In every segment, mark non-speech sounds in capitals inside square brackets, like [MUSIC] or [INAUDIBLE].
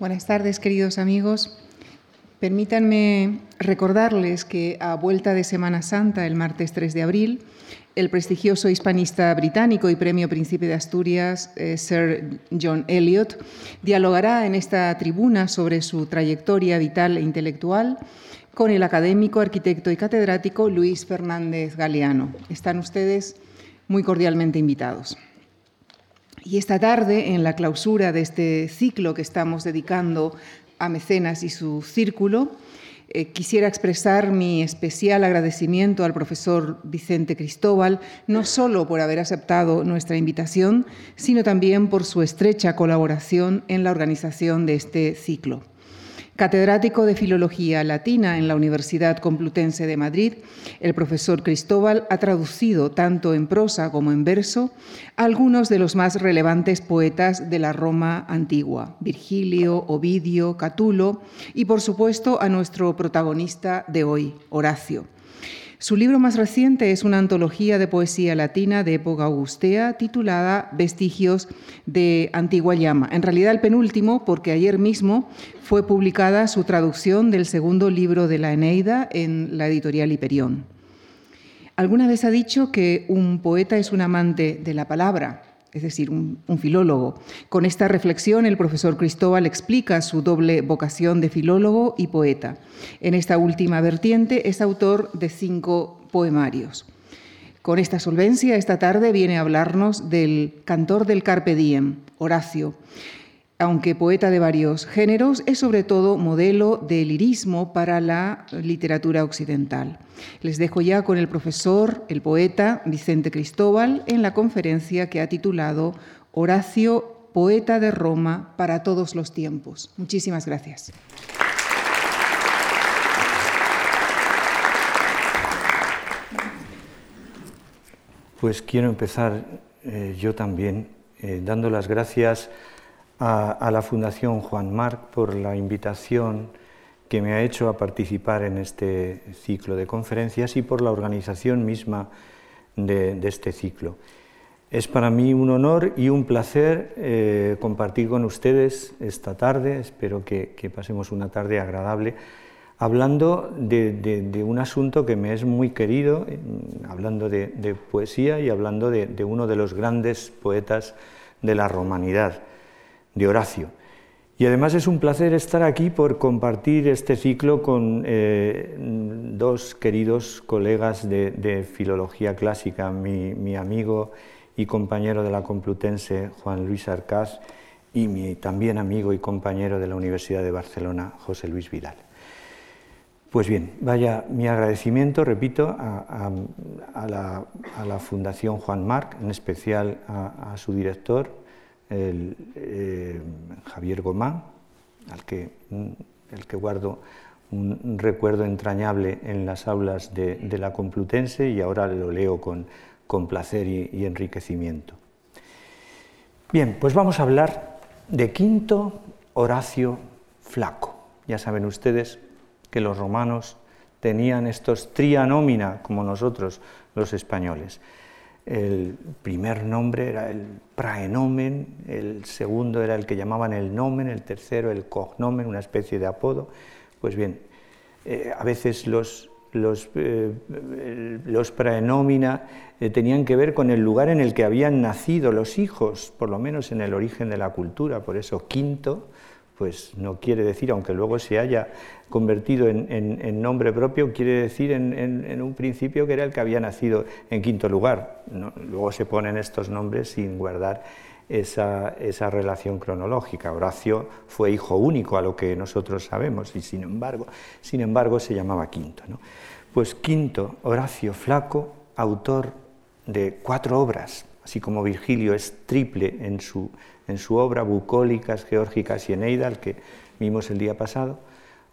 Buenas tardes, queridos amigos. Permítanme recordarles que a vuelta de Semana Santa, el martes 3 de abril, el prestigioso hispanista británico y premio Príncipe de Asturias, eh, Sir John Eliot, dialogará en esta tribuna sobre su trayectoria vital e intelectual con el académico, arquitecto y catedrático Luis Fernández Galeano. Están ustedes muy cordialmente invitados. Y esta tarde, en la clausura de este ciclo que estamos dedicando a Mecenas y su círculo, eh, quisiera expresar mi especial agradecimiento al profesor Vicente Cristóbal, no solo por haber aceptado nuestra invitación, sino también por su estrecha colaboración en la organización de este ciclo. Catedrático de Filología Latina en la Universidad Complutense de Madrid, el profesor Cristóbal ha traducido tanto en prosa como en verso algunos de los más relevantes poetas de la Roma antigua, Virgilio, Ovidio, Catulo y por supuesto a nuestro protagonista de hoy, Horacio. Su libro más reciente es una antología de poesía latina de época augustea titulada Vestigios de Antigua Llama. En realidad el penúltimo, porque ayer mismo fue publicada su traducción del segundo libro de la Eneida en la editorial Hiperión. Alguna vez ha dicho que un poeta es un amante de la palabra es decir, un, filólogo. Con esta reflexión, el profesor Cristóbal explica su doble vocación de filólogo y poeta. En esta última vertiente es autor de cinco poemarios. Con esta solvencia, esta tarde viene a hablarnos del cantor del Carpe Diem, Horacio, aunque poeta de varios géneros, es sobre todo modelo de lirismo para la literatura occidental. Les dejo ya con el profesor, el poeta Vicente Cristóbal, en la conferencia que ha titulado Horacio, poeta de Roma para todos los tiempos. Muchísimas gracias. Pues quiero empezar eh, yo también eh, dando las gracias a, la Fundación Juan Marc por la invitación que me ha hecho a participar en este ciclo de conferencias y por la organización misma de, este ciclo. Es para mí un honor y un placer eh, compartir con ustedes esta tarde, espero que, pasemos una tarde agradable, hablando de, un asunto que me es muy querido, hablando de, poesía y hablando de uno de los grandes poetas de la romanidad de Horacio. Y además es un placer estar aquí por compartir este ciclo con eh, dos queridos colegas de, filología clásica, mi, amigo y compañero de la Complutense, Juan Luis Arcaz, y mi también amigo y compañero de la Universidad de Barcelona, José Luis Vidal. Pues bien, vaya mi agradecimiento, repito, a, la, Fundación Juan Marc, en especial a su director, el, eh, Javier Gomá, al que, el que guardo un recuerdo entrañable en las aulas de, la Complutense y ahora lo leo con, con placer y, enriquecimiento. Bien, pues vamos a hablar de Quinto Horacio Flaco. Ya saben ustedes que los romanos tenían estos trianómina como nosotros los españoles. El primer nombre era el praenomen, el segundo era el que llamaban el nomen, el tercero el cognomen, una especie de apodo. Pues bien, eh, a veces los, los, eh, los eh, tenían que ver con el lugar en el que habían nacido los hijos, por lo menos en el origen de la cultura, por eso quinto pues no quiere decir, aunque luego se haya convertido en, nombre propio, quiere decir en, un principio que era el que había nacido en quinto lugar. luego se ponen estos nombres sin guardar esa, relación cronológica. Horacio fue hijo único, a lo que nosotros sabemos, y sin embargo, sin embargo se llamaba Quinto. Pues Quinto, Horacio Flaco, autor de cuatro obras, así como Virgilio es triple en su en su obra Bucólicas, Geórgicas y Eneida, al que vimos el día pasado,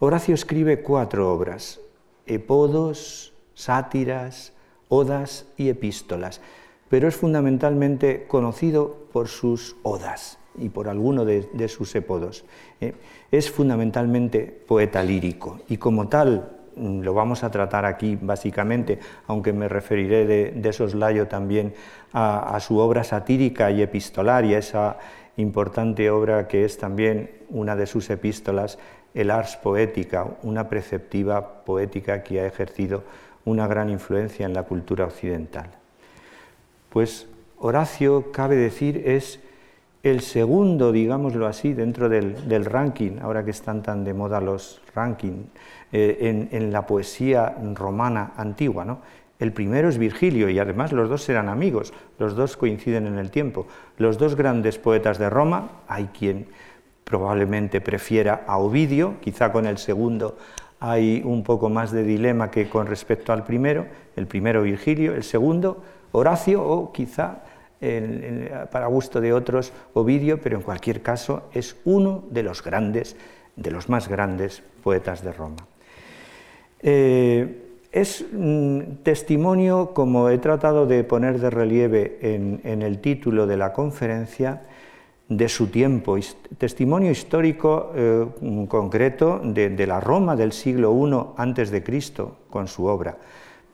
Horacio escribe cuatro obras, epodos, sátiras, odas y epístolas, pero es fundamentalmente conocido por sus odas y por alguno de, sus epodos. ¿eh? Es fundamentalmente poeta lírico y como tal mm, lo vamos a tratar aquí básicamente, aunque me referiré de, de soslayo también a, su obra satírica y epistolaria, esa importante obra que es también una de sus epístolas, el Ars Poética, una preceptiva poética que ha ejercido una gran influencia en la cultura occidental. Pues Horacio, cabe decir, es el segundo, digámoslo así, dentro del, ranking, ahora que están tan de moda los rankings, eh, en, la poesía romana antigua. ¿no? El primero es Virgilio y además los dos eran amigos, los dos coinciden en el tiempo. Los dos grandes poetas de Roma, hay quien probablemente prefiera a Ovidio, quizá con el segundo hay un poco más de dilema que con respecto al primero, el primero Virgilio, el segundo Horacio o quizá para gusto de otros Ovidio, pero en cualquier caso es uno de los grandes, de los más grandes poetas de Roma. Eh, es testimonio, como he tratado de poner de relieve en, el título de la conferencia, de su tiempo, testimonio histórico eh, concreto de, la Roma del siglo I antes de Cristo con su obra,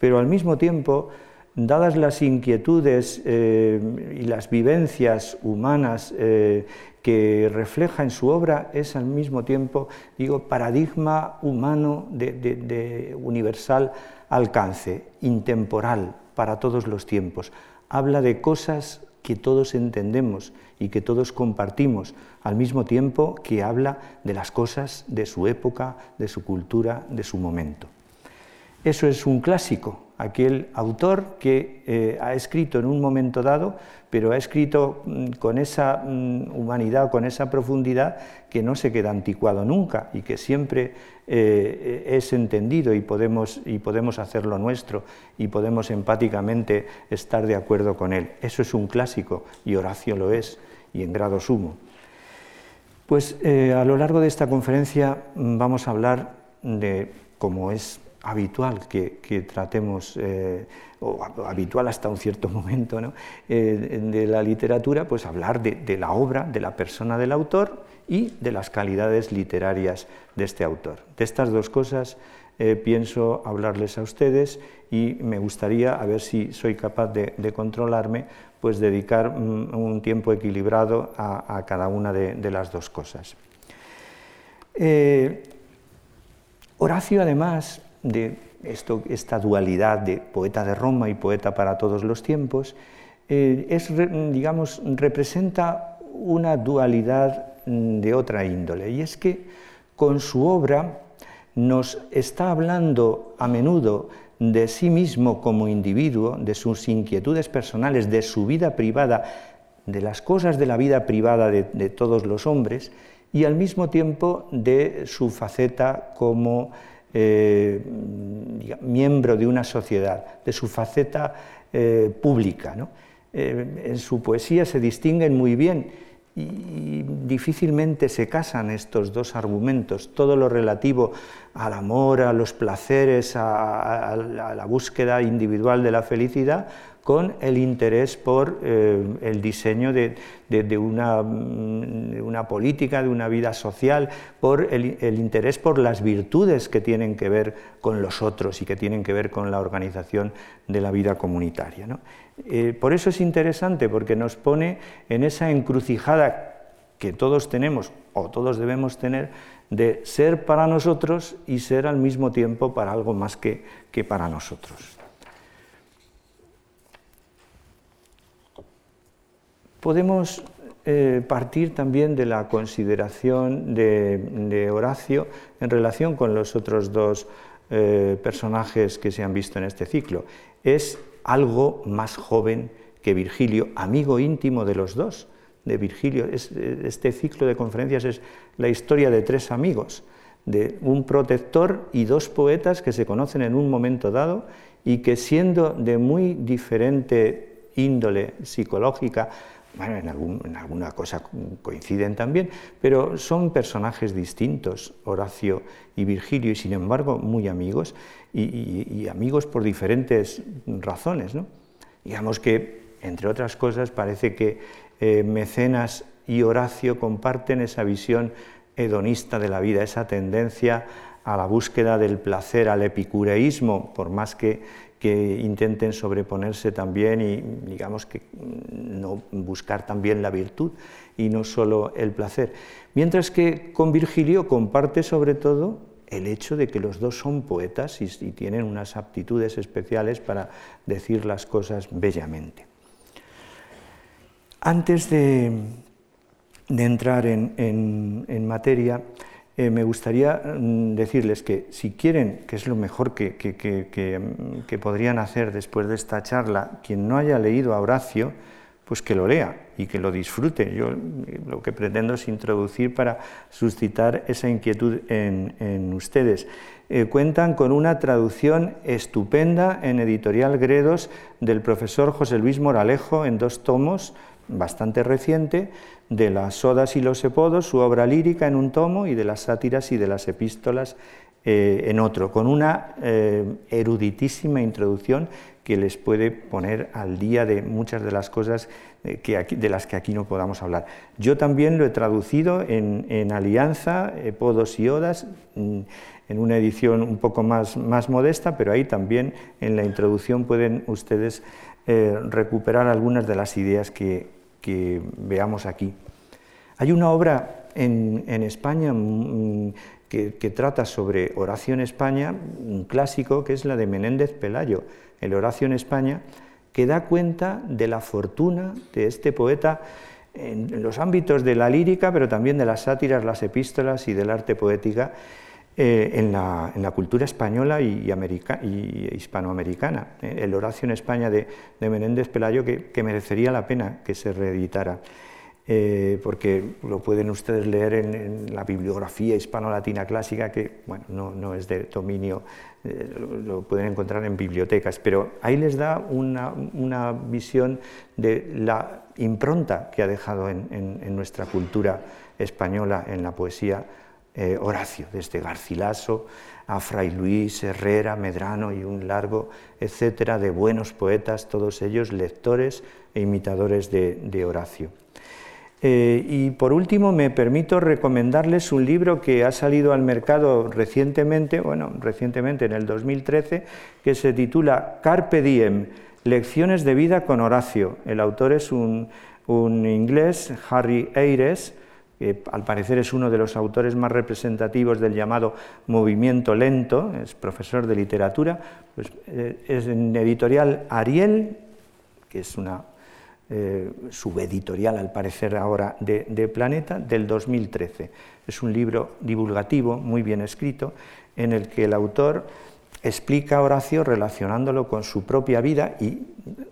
pero al mismo tiempo dadas las inquietudes eh, y las vivencias humanas eh, que refleja en su obra, es al mismo tiempo, digo, paradigma humano de, universal alcance, intemporal para todos los tiempos. Habla de cosas que todos entendemos y que todos compartimos, al mismo tiempo que habla de las cosas de su época, de su cultura, de su momento. Eso es un clásico, aquel autor que eh, ha escrito en un momento dado, pero ha escrito mm, con esa mm, humanidad, con esa profundidad que no se queda anticuado nunca y que siempre eh, es entendido y podemos, y podemos hacerlo nuestro y podemos empáticamente estar de acuerdo con él. Eso es un clásico y Horacio lo es y en grado sumo. Pues eh, a lo largo de esta conferencia mm, vamos a hablar de, cómo es habitual que, tratemos, eh, o habitual hasta un cierto [LAUGHS] momento eh, de la literatura, pues hablar de, la obra, de la persona del autor y de las calidades literarias de este autor. De estas dos cosas eh, pienso hablarles a ustedes y me gustaría, a ver si soy capaz de, controlarme, pues dedicar mm, un, tiempo equilibrado a, cada una de, las dos cosas. Horacio, además, de esta dualidad de poeta de Roma y poeta para todos los tiempos, eh, es, digamos, representa una dualidad mm, de otra índole, y es que con su obra nos está hablando a menudo de sí mismo como individuo, de sus inquietudes personales, de su vida privada, de las cosas de la vida privada de todos los hombres, y al mismo tiempo de su faceta como eh, miembro de una sociedad, de su faceta eh, pública. Eh, en su poesía se distinguen muy bien y difícilmente se casan estos dos argumentos, todo lo relativo al amor, a los placeres, a la búsqueda individual de la felicidad, con el interés por eh, el diseño de, una, política, de una vida social, por el, interés por las virtudes que tienen que ver con los otros y que tienen que ver con la organización de la vida comunitaria. Eh, por eso es interesante, porque nos pone en esa encrucijada que todos tenemos o todos debemos tener de ser para nosotros y ser al mismo tiempo para algo más que para nosotros. Podemos eh, partir también de la consideración de, Horacio en relación con los otros dos eh, personajes que se han visto en este ciclo. Es algo más joven que Virgilio, amigo íntimo de los dos, de Virgilio. este ciclo de conferencias es la historia de tres amigos, de un protector y dos poetas que se conocen en un momento dado y que siendo de muy diferente índole psicológica, bueno, en, alguna cosa coinciden también, pero son personajes distintos, Horacio y Virgilio, y sin embargo muy amigos, y, amigos por diferentes razones. ¿no? Digamos que, entre otras cosas, parece que eh, Mecenas y Horacio comparten esa visión hedonista de la vida, esa tendencia a la búsqueda del placer, al epicureísmo, por más que que intenten sobreponerse también y digamos que no buscar también la virtud y no solo el placer. Mientras que con Virgilio comparte sobre todo el hecho de que los dos son poetas y, tienen unas aptitudes especiales para decir las cosas bellamente. Antes de, entrar en materia, eh, me gustaría mm, decirles que si quieren, que es lo mejor que, que, podrían hacer después de esta charla, quien no haya leído a Horacio, pues que lo lea y que lo disfrute. Yo eh, lo que pretendo es introducir para suscitar esa inquietud en, ustedes. Eh, cuentan con una traducción estupenda en editorial Gredos del profesor José Luis Moralejo en dos tomos, bastante reciente, de las Odas y los Epodos, su obra lírica en un tomo, y de las sátiras y de las epístolas eh, en otro, con una eh, eruditísima introducción que les puede poner al día de muchas de las cosas eh, que de las que aquí no podamos hablar. Yo también lo he traducido en, Alianza, Epodos y Odas, mm, en una edición un poco más, más modesta, pero ahí también en la introducción pueden ustedes recuperar algunas de las ideas que, que veamos aquí. Hay una obra en, España mm, que, trata sobre Horacio en España, un clásico, que es la de Menéndez Pelayo, el Horacio en España, que da cuenta de la fortuna de este poeta en los ámbitos de la lírica, pero también de las sátiras, las epístolas y del arte poética eh, en, la, cultura española y, hispanoamericana. Eh, el Horacio en España de, Menéndez Pelayo, que, merecería la pena que se reeditara, eh, porque lo pueden ustedes leer en, la bibliografía hispano-latina clásica, que bueno, no, es de dominio, lo pueden encontrar en bibliotecas, pero ahí les da una, visión de la impronta que ha dejado en nuestra cultura española, en la poesía eh, Horacio, desde Garcilaso a Fray Luis, Herrera, Medrano y un largo etcétera de buenos poetas, todos ellos lectores e imitadores de, Horacio. Eh, y por último, me permito recomendarles un libro que ha salido al mercado recientemente, bueno, recientemente en el 2013, que se titula Carpe Diem, Lecciones de vida con Horacio. El autor es un, un inglés, Harry Ayres, que al parecer es uno de los autores más representativos del llamado movimiento lento, es profesor de literatura, pues, eh, es en editorial Ariel, que es una eh, subeditorial al parecer ahora de, de, Planeta, del 2013. Es un libro divulgativo, muy bien escrito, en el que el autor explica a Horacio relacionándolo con su propia vida y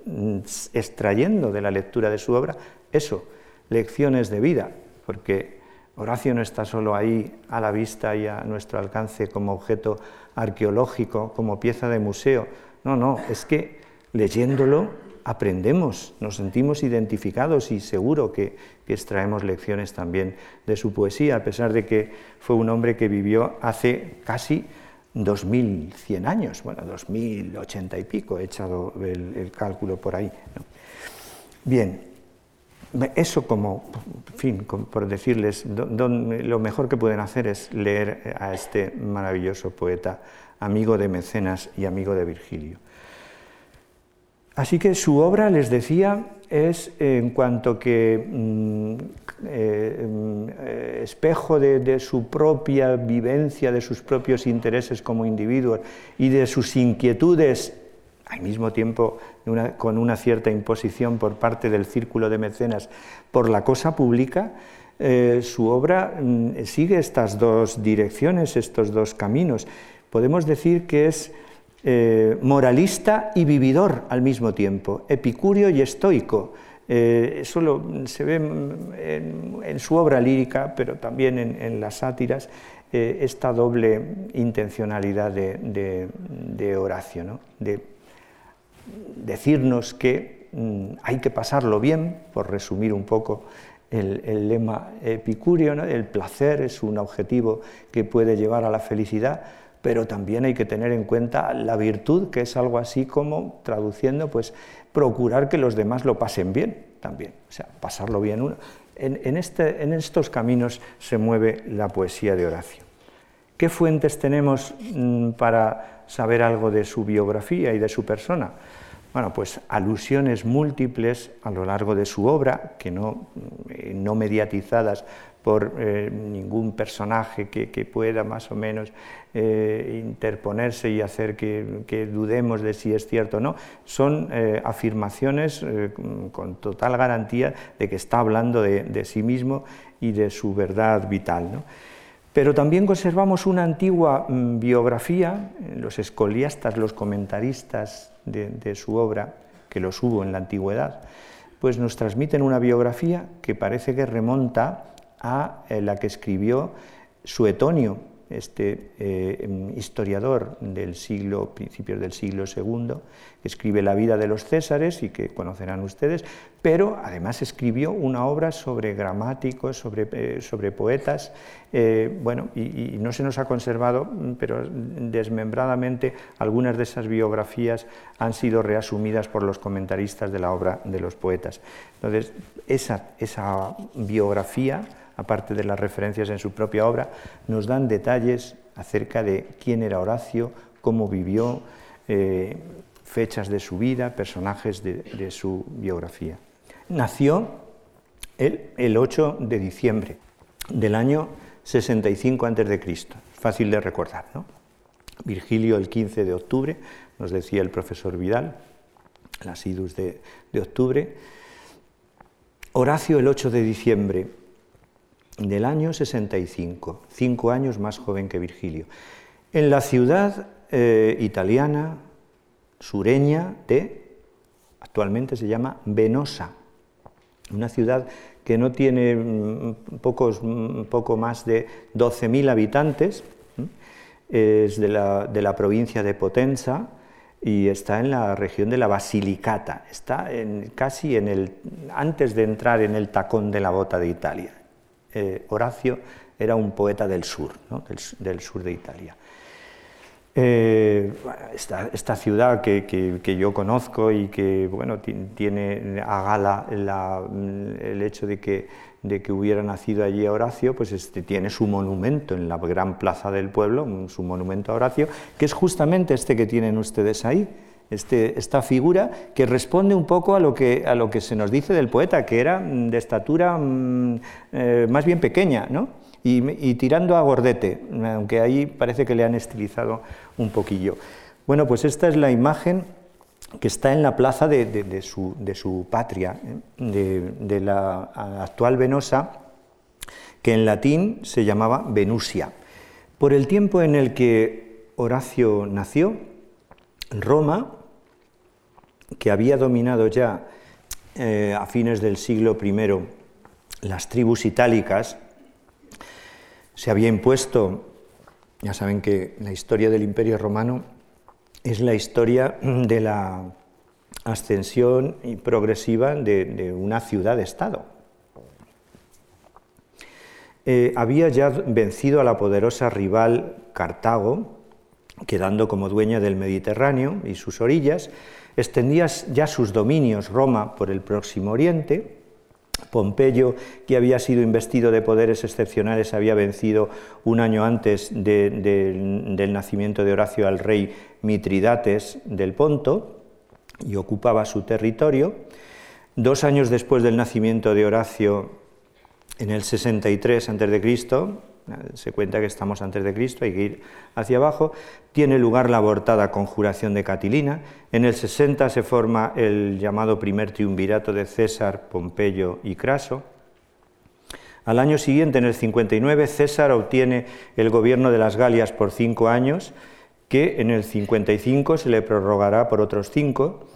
mm, extrayendo de la lectura de su obra eso, lecciones de vida, porque Horacio no está solo ahí a la vista y a nuestro alcance como objeto arqueológico, como pieza de museo. No, no, es que leyéndolo aprendemos, nos sentimos identificados y seguro que, extraemos lecciones también de su poesía, a pesar de que fue un hombre que vivió hace casi 2100 años, bueno, 2080 y pico, he echado el, cálculo por ahí. Bien, eso como, fin, por decirles, lo mejor que pueden hacer es leer a este maravilloso poeta, amigo de Mecenas y amigo de Virgilio. Así que su obra, les decía, es en cuanto que mm, eh, mm, espejo de, su propia vivencia, de sus propios intereses como individuos y de sus inquietudes al mismo tiempo con una cierta imposición por parte del círculo de mecenas por la cosa pública, eh, su obra mm, sigue estas dos direcciones, estos dos caminos. Podemos decir que es eh, moralista y vividor al mismo tiempo, epicurio y estoico. Eh, eso se ve en, su obra lírica, pero también en, las sátiras, esta doble intencionalidad de, Horacio, ¿no? Decirnos que mm, hay que pasarlo bien, por resumir un poco el, lema epicúreo, el placer es un objetivo que puede llevar a la felicidad, pero también hay que tener en cuenta la virtud, que es algo así como, traduciendo, pues procurar que los demás lo pasen bien también, o sea, pasarlo bien. En, este, en estos caminos se mueve la poesía de Horacio. ¿Qué fuentes tenemos mm, para saber algo de su biografía y de su persona? Bueno, pues alusiones múltiples a lo largo de su obra, que no, eh, no mediatizadas por eh, ningún personaje que, pueda más o menos eh, interponerse y hacer que, dudemos de si es cierto o no, son afirmaciones con total garantía de que está hablando de, sí mismo y de su verdad vital. Pero también conservamos una antigua mm, biografía, los escoliastas, los comentaristas de, su obra, que los hubo en la antigüedad, pues nos transmiten una biografía que parece que remonta a eh, la que escribió Suetonio, este eh, historiador del siglo, principios del siglo II, que escribe la vida de los Césares y que conocerán ustedes, pero además escribió una obra sobre gramáticos, sobre, eh, sobre poetas, eh, bueno, y, no se nos ha conservado, pero desmembradamente algunas de esas biografías han sido reasumidas por los comentaristas de la obra de los poetas. Entonces, esa, esa biografía aparte de las referencias en su propia obra, nos dan detalles acerca de quién era Horacio, cómo vivió, eh, fechas de su vida, personajes de, su biografía. Nació el, 8 de diciembre del año 65 a.C., fácil de recordar, ¿no? Virgilio el 15 de octubre, nos decía el profesor Vidal, las idus de, de octubre. Horacio el 8 de diciembre, del año 65, cinco años más joven que Virgilio, en la ciudad eh, italiana sureña de, actualmente se llama Venosa, una ciudad que no tiene mm, pocos, mm, poco más de 12.000 habitantes, es de la, de la, provincia de Potenza y está en la región de la Basilicata, está en, casi en el, antes de entrar en el tacón de la bota de Italia, eh, Horacio era un poeta del sur, del, sur de Italia. Eh, esta, ciudad que, yo conozco y que bueno, tiene a gala el hecho de que, de que hubiera nacido allí Horacio, pues este, tiene su monumento en la gran plaza del pueblo, su monumento a Horacio, que es justamente este que tienen ustedes ahí. Este, esta figura que responde un poco a lo, que, a lo que se nos dice del poeta, que era mm, de estatura mm, eh, más bien pequeña, ¿no? y, tirando a gordete, aunque ahí parece que le han estilizado un poquillo. Bueno, pues esta es la imagen que está en la plaza de, su, patria, ¿eh? de, la actual Venosa, que en latín se llamaba Venusia. Por el tiempo en el que Horacio nació, Roma que había dominado ya eh, a fines del siglo I las tribus itálicas, se había impuesto, ya saben que la historia del Imperio Romano es la historia de la ascensión progresiva de, una ciudad-estado. Eh, había ya vencido a la poderosa rival Cartago, quedando como dueña del Mediterráneo y sus orillas, extendía ya sus dominios Roma por el próximo Oriente. Pompeyo, que había sido investido de poderes excepcionales, había vencido un año antes del nacimiento de Horacio al rey Mitridates del Ponto y ocupaba su territorio. Dos años después del nacimiento de Horacio, en el 63 a.C., se cuenta que estamos antes de Cristo, hay que ir hacia abajo, tiene lugar la abortada conjuración de Catilina, en el 60 se forma el llamado primer triunvirato de César, Pompeyo y Craso, al año siguiente, en el 59, César obtiene el gobierno de las Galias por cinco años, que en el 55 se le prorrogará por otros cinco.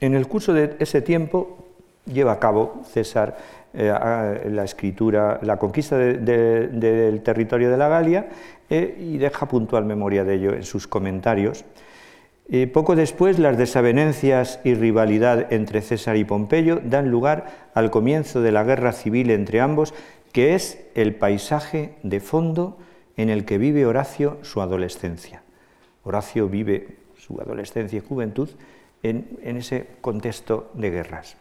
En el curso de ese tiempo lleva a cabo César eh, la escritura, la conquista del territorio de la Galia eh, y deja puntual memoria de ello en sus comentarios. Eh, poco después, las desavenencias y rivalidad entre César y Pompeyo dan lugar al comienzo de la guerra civil entre ambos, que es el paisaje de fondo en el que vive Horacio su adolescencia. Horacio vive su adolescencia y juventud en ese contexto de guerras.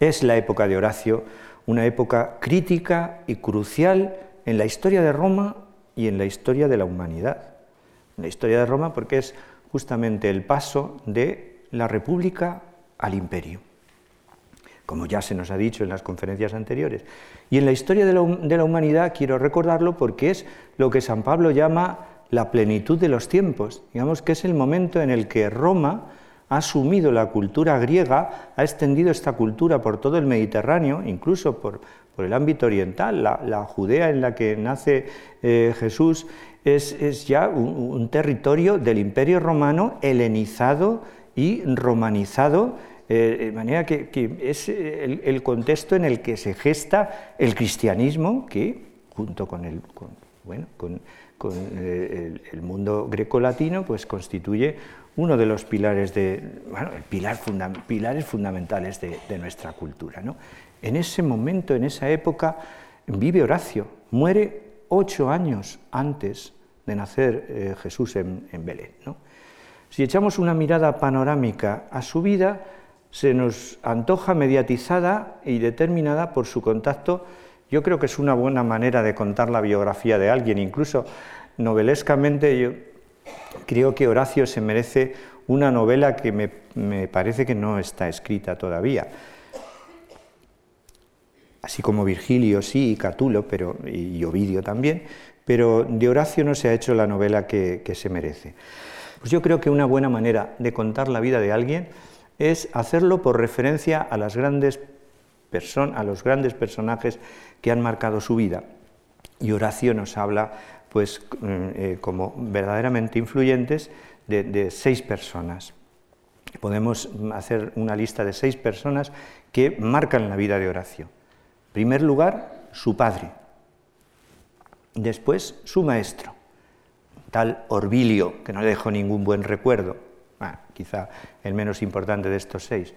Es la época de Horacio, una época crítica y crucial en la historia de Roma y en la historia de la humanidad. En la historia de Roma porque es justamente el paso de la república al imperio, como ya se nos ha dicho en las conferencias anteriores. Y en la historia de la, humanidad quiero recordarlo porque es lo que San Pablo llama la plenitud de los tiempos. Digamos que es el momento en el que Roma ha asumido la cultura griega, ha extendido esta cultura por todo el Mediterráneo, incluso por, el ámbito oriental. La, Judea en la que nace eh, Jesús es, ya un, territorio del imperio romano helenizado y romanizado, eh, de manera que, es el, contexto en el que se gesta el cristianismo, que junto con el, bueno, con, eh, el, mundo greco-latino, pues constituye uno de los pilares, de, bueno, pilar pilares fundamentales de, nuestra cultura. ¿no? En ese momento, en esa época, vive Horacio, muere ocho años antes de nacer eh, Jesús en, Belén. Si echamos una mirada panorámica a su vida, se nos antoja mediatizada y determinada por su contacto. Yo creo que es una buena manera de contar la biografía de alguien, incluso novelescamente creo que Horacio se merece una novela que me, parece que no está escrita todavía. Así como Virgilio sí y Catulo, pero, y Ovidio también, pero de Horacio no se ha hecho la novela que, se merece. Pues yo creo que una buena manera de contar la vida de alguien es hacerlo por referencia a, las grandes a los grandes personajes que han marcado su vida. Y Horacio nos habla, pues, mm, eh, como verdaderamente influyentes, de, seis personas. Podemos hacer una lista de seis personas que marcan la vida de Horacio. En primer lugar, su padre, Después su maestro, tal Orbilio, que no le dejó ningún buen recuerdo, ah, quizá el menos importante de estos seis.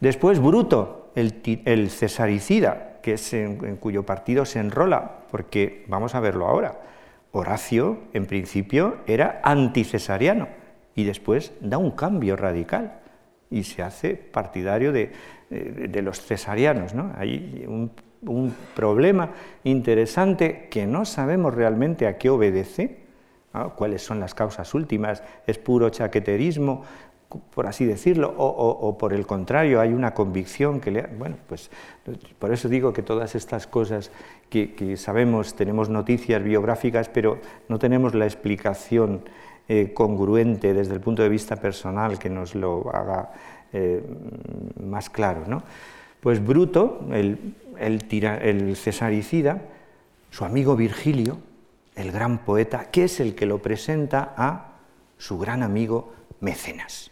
Después Bruto, el, cesaricida, que es en, cuyo partido se enrola, porque vamos a verlo ahora. Horacio, en principio, era anticesariano y después da un cambio radical y se hace partidario de, los cesarianos. ¿no? Hay un problema interesante que no sabemos realmente a qué obedece, cuáles son las causas últimas, es puro chaqueterismo, por así decirlo, o, por el contrario, hay una convicción que le... Bueno, pues por eso digo que todas estas cosas que, sabemos, tenemos noticias biográficas, pero no tenemos la explicación eh, congruente desde el punto de vista personal que nos lo haga eh, más claro. ¿no? Pues Bruto, el, el, cesaricida, su amigo Virgilio, el gran poeta, que es el que lo presenta a su gran amigo Mecenas.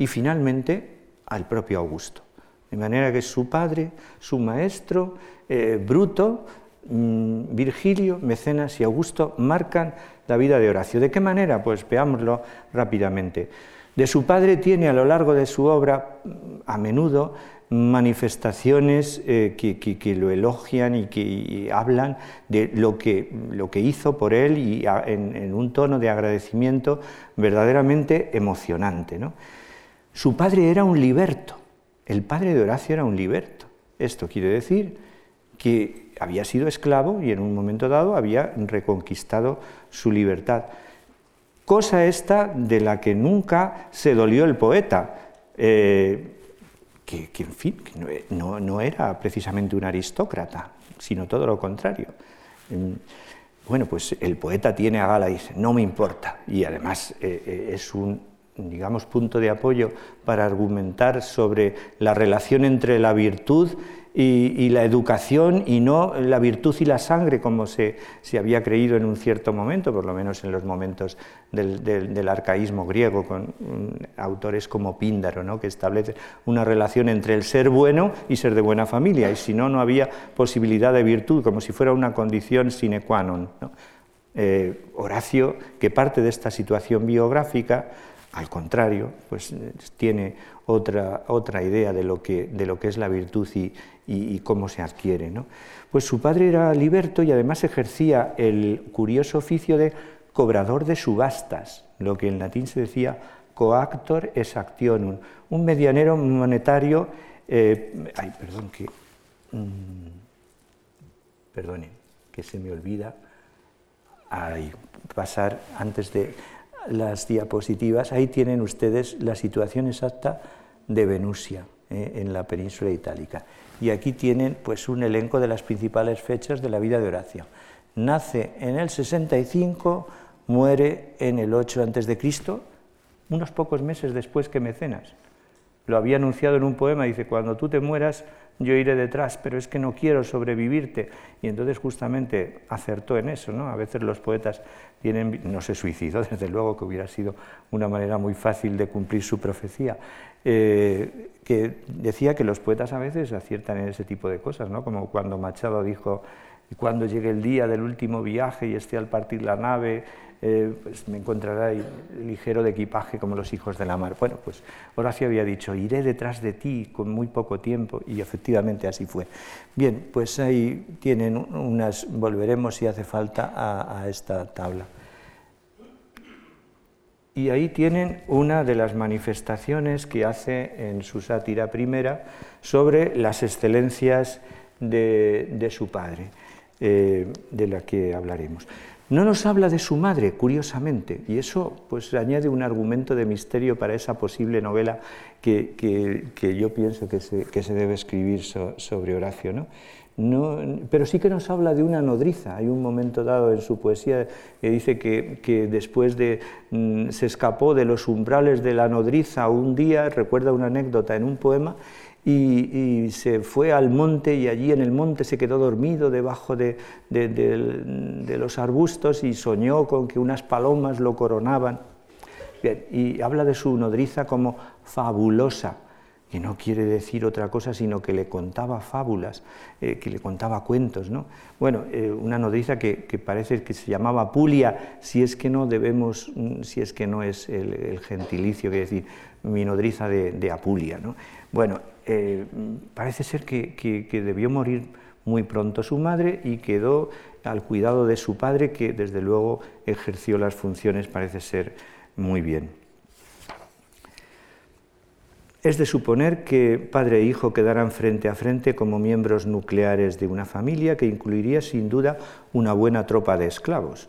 Y finalmente al propio Augusto. De manera que su padre, su maestro, eh, Bruto, mm, Virgilio, Mecenas y Augusto marcan la vida de Horacio. ¿De qué manera? Pues veámoslo rápidamente. De su padre tiene a lo largo de su obra a menudo manifestaciones eh, que, lo elogian y que hablan de lo que, hizo por él y en, un tono de agradecimiento verdaderamente emocionante. Su padre era un liberto, el padre de Horacio era un liberto. Esto quiere decir que había sido esclavo y en un momento dado había reconquistado su libertad. Cosa esta de la que nunca se dolió el poeta. Eh, que, en fin, no, era precisamente un aristócrata, sino todo lo contrario. Bueno, pues el poeta tiene a Gala y dice, no me importa, y además eh, eh, es un, digamos, punto de apoyo para argumentar sobre la relación entre la virtud y, la educación y no la virtud y la sangre como se, había creído en un cierto momento, por lo menos en los momentos del, arcaísmo griego, con mm, autores como Píndaro, ¿no? que establecen una relación entre el ser bueno y ser de buena familia, y si no, no había posibilidad de virtud, como si fuera una condición sine qua non. Eh, Horacio, que parte de esta situación biográfica, al contrario, pues tiene otra, otra idea de lo, que, de lo que es la virtud y, cómo se adquiere. ¿no? Pues su padre era liberto y además ejercía el curioso oficio de cobrador de subastas, lo que en latín se decía coactor es actionum, un medianero monetario. Eh, ay, perdón, que. Mm, perdone, que se me olvida pasar antes de las diapositivas, ahí tienen ustedes la situación exacta de Venusia eh, en la península itálica. Y aquí tienen pues un elenco de las principales fechas de la vida de Horacio. Nace en el 65, muere en el 8 a.C., unos pocos meses después que Mecenas. Lo había anunciado en un poema, dice, cuando tú te mueras, yo iré detrás, pero es que no quiero sobrevivirte. Y entonces justamente acertó en eso, ¿no? A veces los poetas tienen, no se suicidó, [LAUGHS] desde luego que hubiera sido una manera muy fácil de cumplir su profecía, eh, que decía que los poetas a veces aciertan en ese tipo de cosas, ¿no? Como cuando Machado dijo, cuando llegue el día del último viaje y esté al partir la nave, eh, pues me encontrará ligero de equipaje como los hijos de la mar. Bueno, pues Horacio había dicho, iré detrás de ti con muy poco tiempo, y efectivamente así fue. Bien, pues ahí tienen unas, volveremos si hace falta a, esta tabla. Y ahí tienen una de las manifestaciones que hace en su sátira primera sobre las excelencias de, su padre, eh, de la que hablaremos. No nos habla de su madre, curiosamente, y eso pues añade un argumento de misterio para esa posible novela que, yo pienso que se, debe escribir sobre Horacio. ¿no? No, pero sí que nos habla de una nodriza. Hay un momento dado en su poesía que dice que, después de mm, se escapó de los umbrales de la nodriza un día, recuerda una anécdota en un poema, y, se fue al monte y allí en el monte se quedó dormido debajo de, los arbustos y soñó con que unas palomas lo coronaban. y habla de su nodriza como fabulosa, que no quiere decir otra cosa sino que le contaba fábulas, eh, que le contaba cuentos. ¿no? Bueno, eh, una nodriza que, parece que se llamaba Pulia, si es que no debemos, mm, si es que no es el, gentilicio, que decir, mi nodriza de, Apulia. ¿no? Bueno, eh, parece ser que, debió morir muy pronto su madre y quedó al cuidado de su padre, que desde luego ejerció las funciones, parece ser, muy bien. Es de suponer que padre e hijo quedaran frente a frente como miembros nucleares de una familia que incluiría sin duda una buena tropa de esclavos.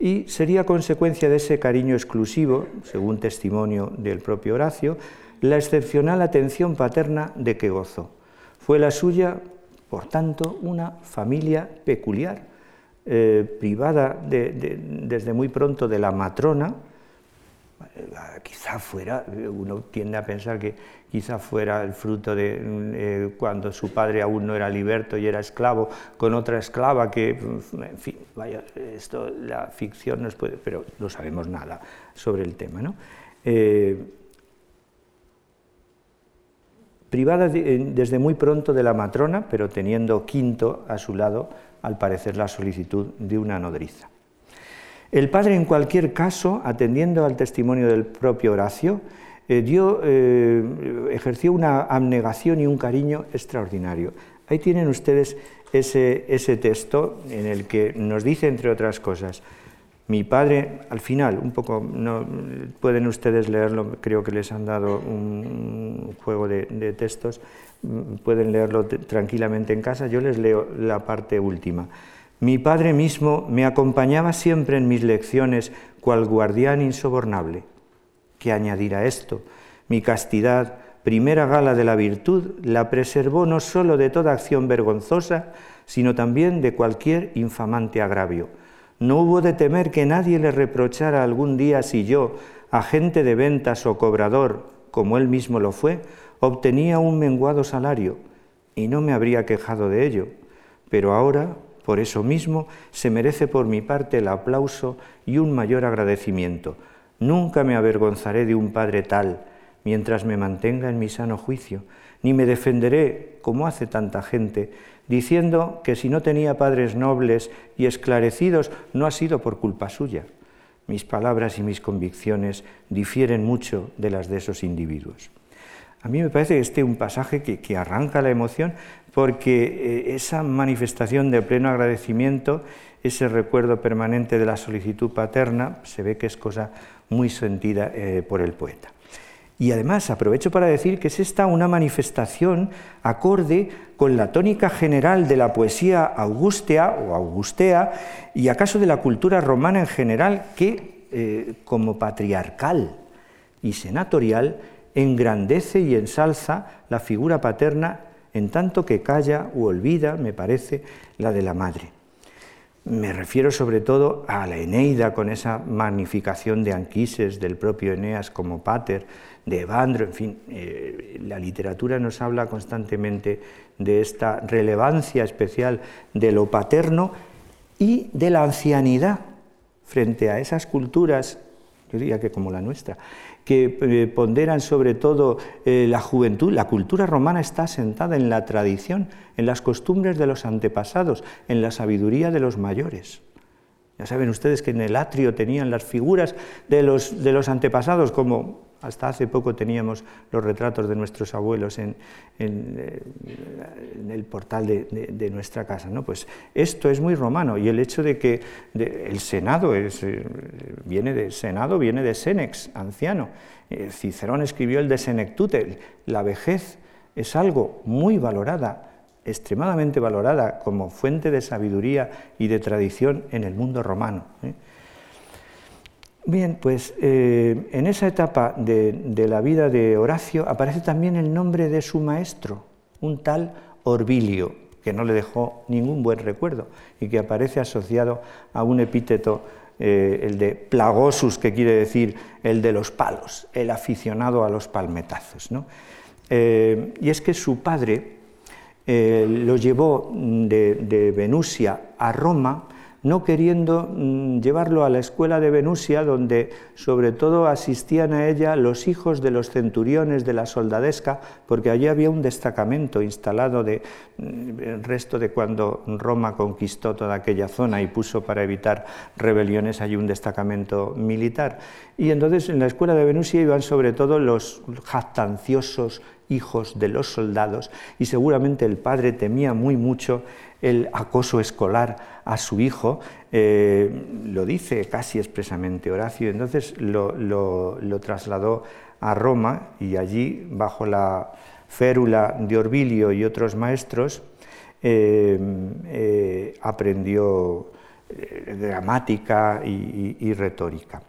Y sería consecuencia de ese cariño exclusivo, según testimonio del propio Horacio, la excepcional atención paterna de que gozó. Fue la suya, por tanto, una familia peculiar, eh, privada desde muy pronto de la matrona, eh, quizá fuera, uno tiende a pensar que quizá fuera el fruto de eh, cuando su padre aún no era liberto y era esclavo, con otra esclava que, en fin, vaya, esto la ficción nos puede, pero no sabemos nada sobre el tema, ¿no? Privada desde muy pronto de la matrona, pero teniendo quinto a su lado, al parecer, la solicitud de una nodriza. El padre, en cualquier caso, atendiendo al testimonio del propio Horacio, eh, dio, eh, ejerció una abnegación y un cariño extraordinario. Ahí tienen ustedes ese, ese texto en el que nos dice, entre otras cosas, mi padre, al final, un poco, no, pueden ustedes leerlo, creo que les han dado un juego de, textos, mm, pueden leerlo tranquilamente en casa, yo les leo la parte última. Mi padre mismo me acompañaba siempre en mis lecciones cual guardián insobornable. ¿Qué añadir a esto? Mi castidad, primera gala de la virtud, la preservó no sólo de toda acción vergonzosa, sino también de cualquier infamante agravio no hubo de temer que nadie le reprochara algún día si yo, agente de ventas o cobrador, como él mismo lo fue, obtenía un menguado salario, y no me habría quejado de ello. Pero ahora, por eso mismo, se merece por mi parte el aplauso y un mayor agradecimiento. Nunca me avergonzaré de un padre tal, mientras me mantenga en mi sano juicio, ni me defenderé, como hace tanta gente, diciendo que si no tenía padres nobles y esclarecidos no ha sido por culpa suya. Mis palabras y mis convicciones difieren mucho de las de esos individuos. A mí me parece este es un pasaje que, arranca la emoción porque eh, esa manifestación de pleno agradecimiento, ese recuerdo permanente de la solicitud paterna, se ve que es cosa muy sentida eh, por el poeta. Y además aprovecho para decir que es esta una manifestación acorde con la tónica general de la poesía augustea o augustea y acaso de la cultura romana en general que, eh, como patriarcal y senatorial, engrandece y ensalza la figura paterna en tanto que calla u olvida, me parece, la de la madre. Me refiero sobre todo a la Eneida con esa magnificación de Anquises, del propio Eneas como pater, de Evandro, en fin, eh, la literatura nos habla constantemente de esta relevancia especial de lo paterno y de la ancianidad frente a esas culturas, yo diría que como la nuestra, que eh, ponderan sobre todo eh, la juventud. La cultura romana está asentada en la tradición, en las costumbres de los antepasados, en la sabiduría de los mayores. Ya saben ustedes que en el atrio tenían las figuras de los, de los antepasados como hasta hace poco teníamos los retratos de nuestros abuelos en, eh, el portal de, nuestra casa. ¿no? Pues esto es muy romano y el hecho de que el Senado es, eh, viene de Senado viene de Senex, anciano. Eh, Cicerón escribió el de Senectute, la vejez es algo muy valorada, extremadamente valorada como fuente de sabiduría y de tradición en el mundo romano. Bien, pues eh, en esa etapa de, la vida de Horacio aparece también el nombre de su maestro, un tal Orbilio, que no le dejó ningún buen recuerdo y que aparece asociado a un epíteto, eh, el de plagosus, que quiere decir el de los palos, el aficionado a los palmetazos. Eh, y es que su padre lo llevó de, de Venusia a Roma, no queriendo mm, llevarlo a la escuela de Venusia, donde sobre todo asistían a ella los hijos de los centuriones de la soldadesca, porque allí había un destacamento instalado de mm, resto de cuando Roma conquistó toda aquella zona y puso para evitar rebeliones allí un destacamento militar. Y entonces en la escuela de Venusia iban sobre todo los jactanciosos hijos de los soldados y seguramente el padre temía muy mucho el acoso escolar a su hijo, eh, lo dice casi expresamente Horacio, entonces lo, trasladó a Roma y allí, bajo la férula de Orbilio y otros maestros, eh, eh, aprendió gramática y, retórica.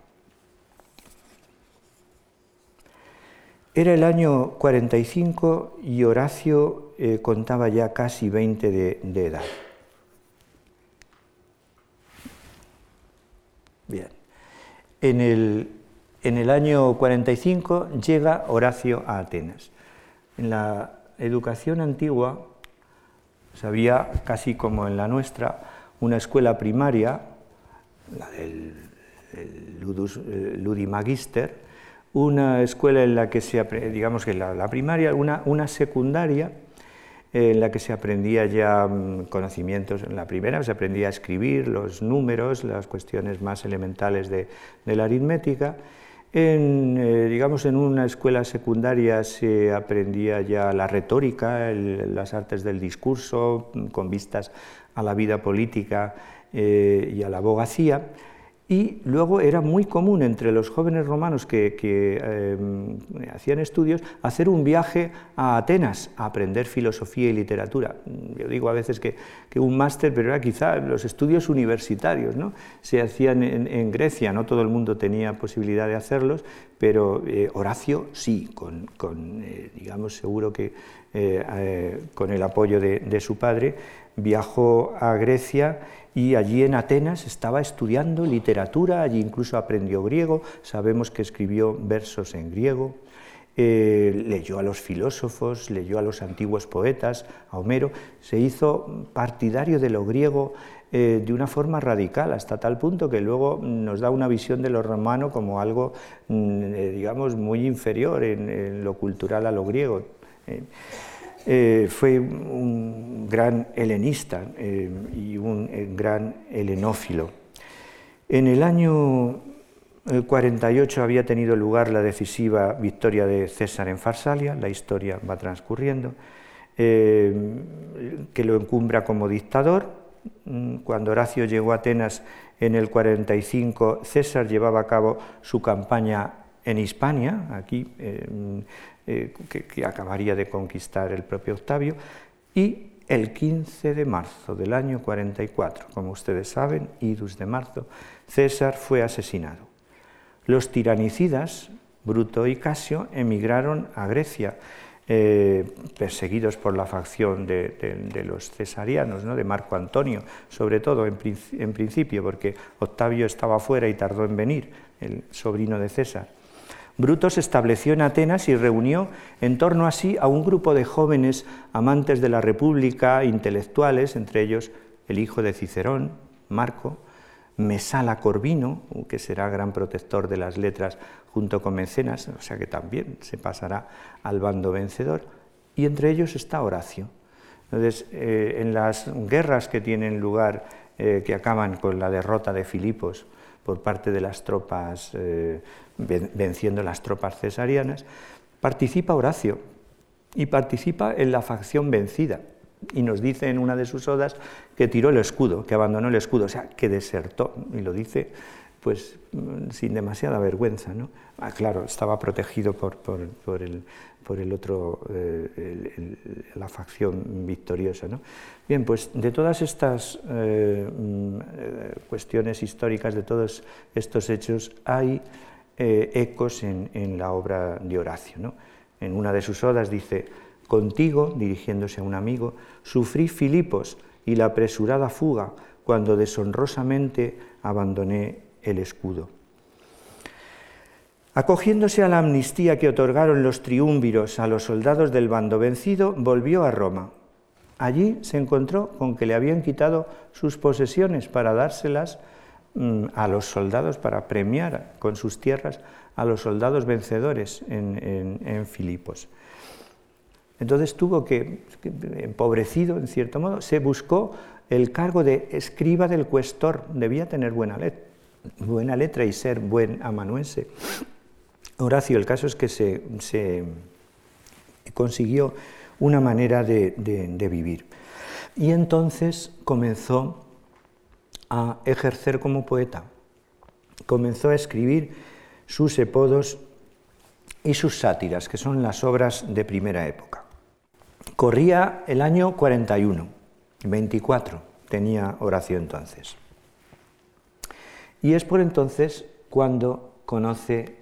Era el año 45 y Horacio contaba ya casi 20 de edad. Bien. En el, año 45 llega Horacio a Atenas. En la educación antigua había, casi como en la nuestra, una escuela primaria, la del Ludimagister, una escuela en la que se, digamos que la, primaria, una secundaria, en la que se aprendía ya mm, conocimientos. En la primera se aprendía a escribir los números, las cuestiones más elementales de, la aritmética. En, eh, digamos, en una escuela secundaria se aprendía ya la retórica, las artes del discurso, mm, con vistas a la vida política eh, y a la abogacía. Y luego era muy común entre los jóvenes romanos que, em, hacían estudios hacer un viaje a Atenas a aprender filosofía y literatura. Yo digo a veces que, un máster, pero era quizá los estudios universitarios, ¿no? Se hacían en, Grecia, no todo el mundo tenía posibilidad de hacerlos, pero eh, Horacio sí, con, eh, digamos, seguro que eh, con el apoyo de su padre, viajó a Grecia y allí en Atenas estaba estudiando literatura, allí incluso aprendió griego, sabemos que escribió versos en griego, eh, leyó a los filósofos, leyó a los antiguos poetas, a Homero, se hizo partidario de lo griego eh, de una forma radical, hasta tal punto que luego nos da una visión de lo romano como algo, mm, eh, digamos, muy inferior en, lo cultural a lo griego. Eh, fue un gran helenista eh, y un eh, gran helenófilo. En el año 48 había tenido lugar la decisiva victoria de César en Farsalia, la historia va transcurriendo, que lo encumbra como dictador. Cuando Horacio llegó a Atenas en el 45, César llevaba a cabo su campaña en Hispania, aquí, eh, que, acabaría de conquistar el propio Octavio, y el 15 de marzo del año 44, como ustedes saben, idus de marzo, César fue asesinado. Los tiranicidas, Bruto y Casio, emigraron a Grecia, eh, perseguidos por la facción de, los cesarianos, ¿no? de Marco Antonio, sobre todo en, en principio, porque Octavio estaba fuera y tardó en venir, el sobrino de César. Bruto se estableció en Atenas y reunió en torno a sí a un grupo de jóvenes amantes de la República, intelectuales, entre ellos el hijo de Cicerón, Marco, Mesala Corvino, que será gran protector de las letras junto con Mecenas, o sea que también se pasará al bando vencedor, y entre ellos está Horacio. Entonces, eh, en las guerras que tienen lugar, eh, que acaban con la derrota de Filipos por parte de las tropas eh, venciendo las tropas cesarianas, participa Horacio y participa en la facción vencida. Y nos dice en una de sus odas que tiró el escudo, que abandonó el escudo, o sea, que desertó. Y lo dice pues sin demasiada vergüenza. ¿no? Ah, claro, estaba protegido por, por, el, por el, otro, eh, la facción victoriosa. ¿no? Bien, pues de todas estas eh, mm, cuestiones históricas, de todos estos hechos, hay eh, ecos en, la obra de Horacio. En una de sus odas dice, contigo, dirigiéndose a un amigo, sufrí Filipos y la apresurada fuga cuando deshonrosamente abandoné el escudo. Acogiéndose a la amnistía que otorgaron los triúnviros a los soldados del bando vencido, volvió a Roma. Allí se encontró con que le habían quitado sus posesiones para dárselas Mm, a los soldados, para premiar con sus tierras a los soldados vencedores en, Filipos. Entonces tuvo que, empobrecido en cierto modo, se buscó el cargo de escriba del cuestor, debía tener buena letra y ser buen amanuense. Horacio, el caso es que se, consiguió una manera de, de vivir. Y entonces comenzó a ejercer como poeta. Comenzó a escribir sus epodos y sus sátiras, que son las obras de primera época. Corría el año 41, 24 tenía Horacio entonces. Y es por entonces cuando conoce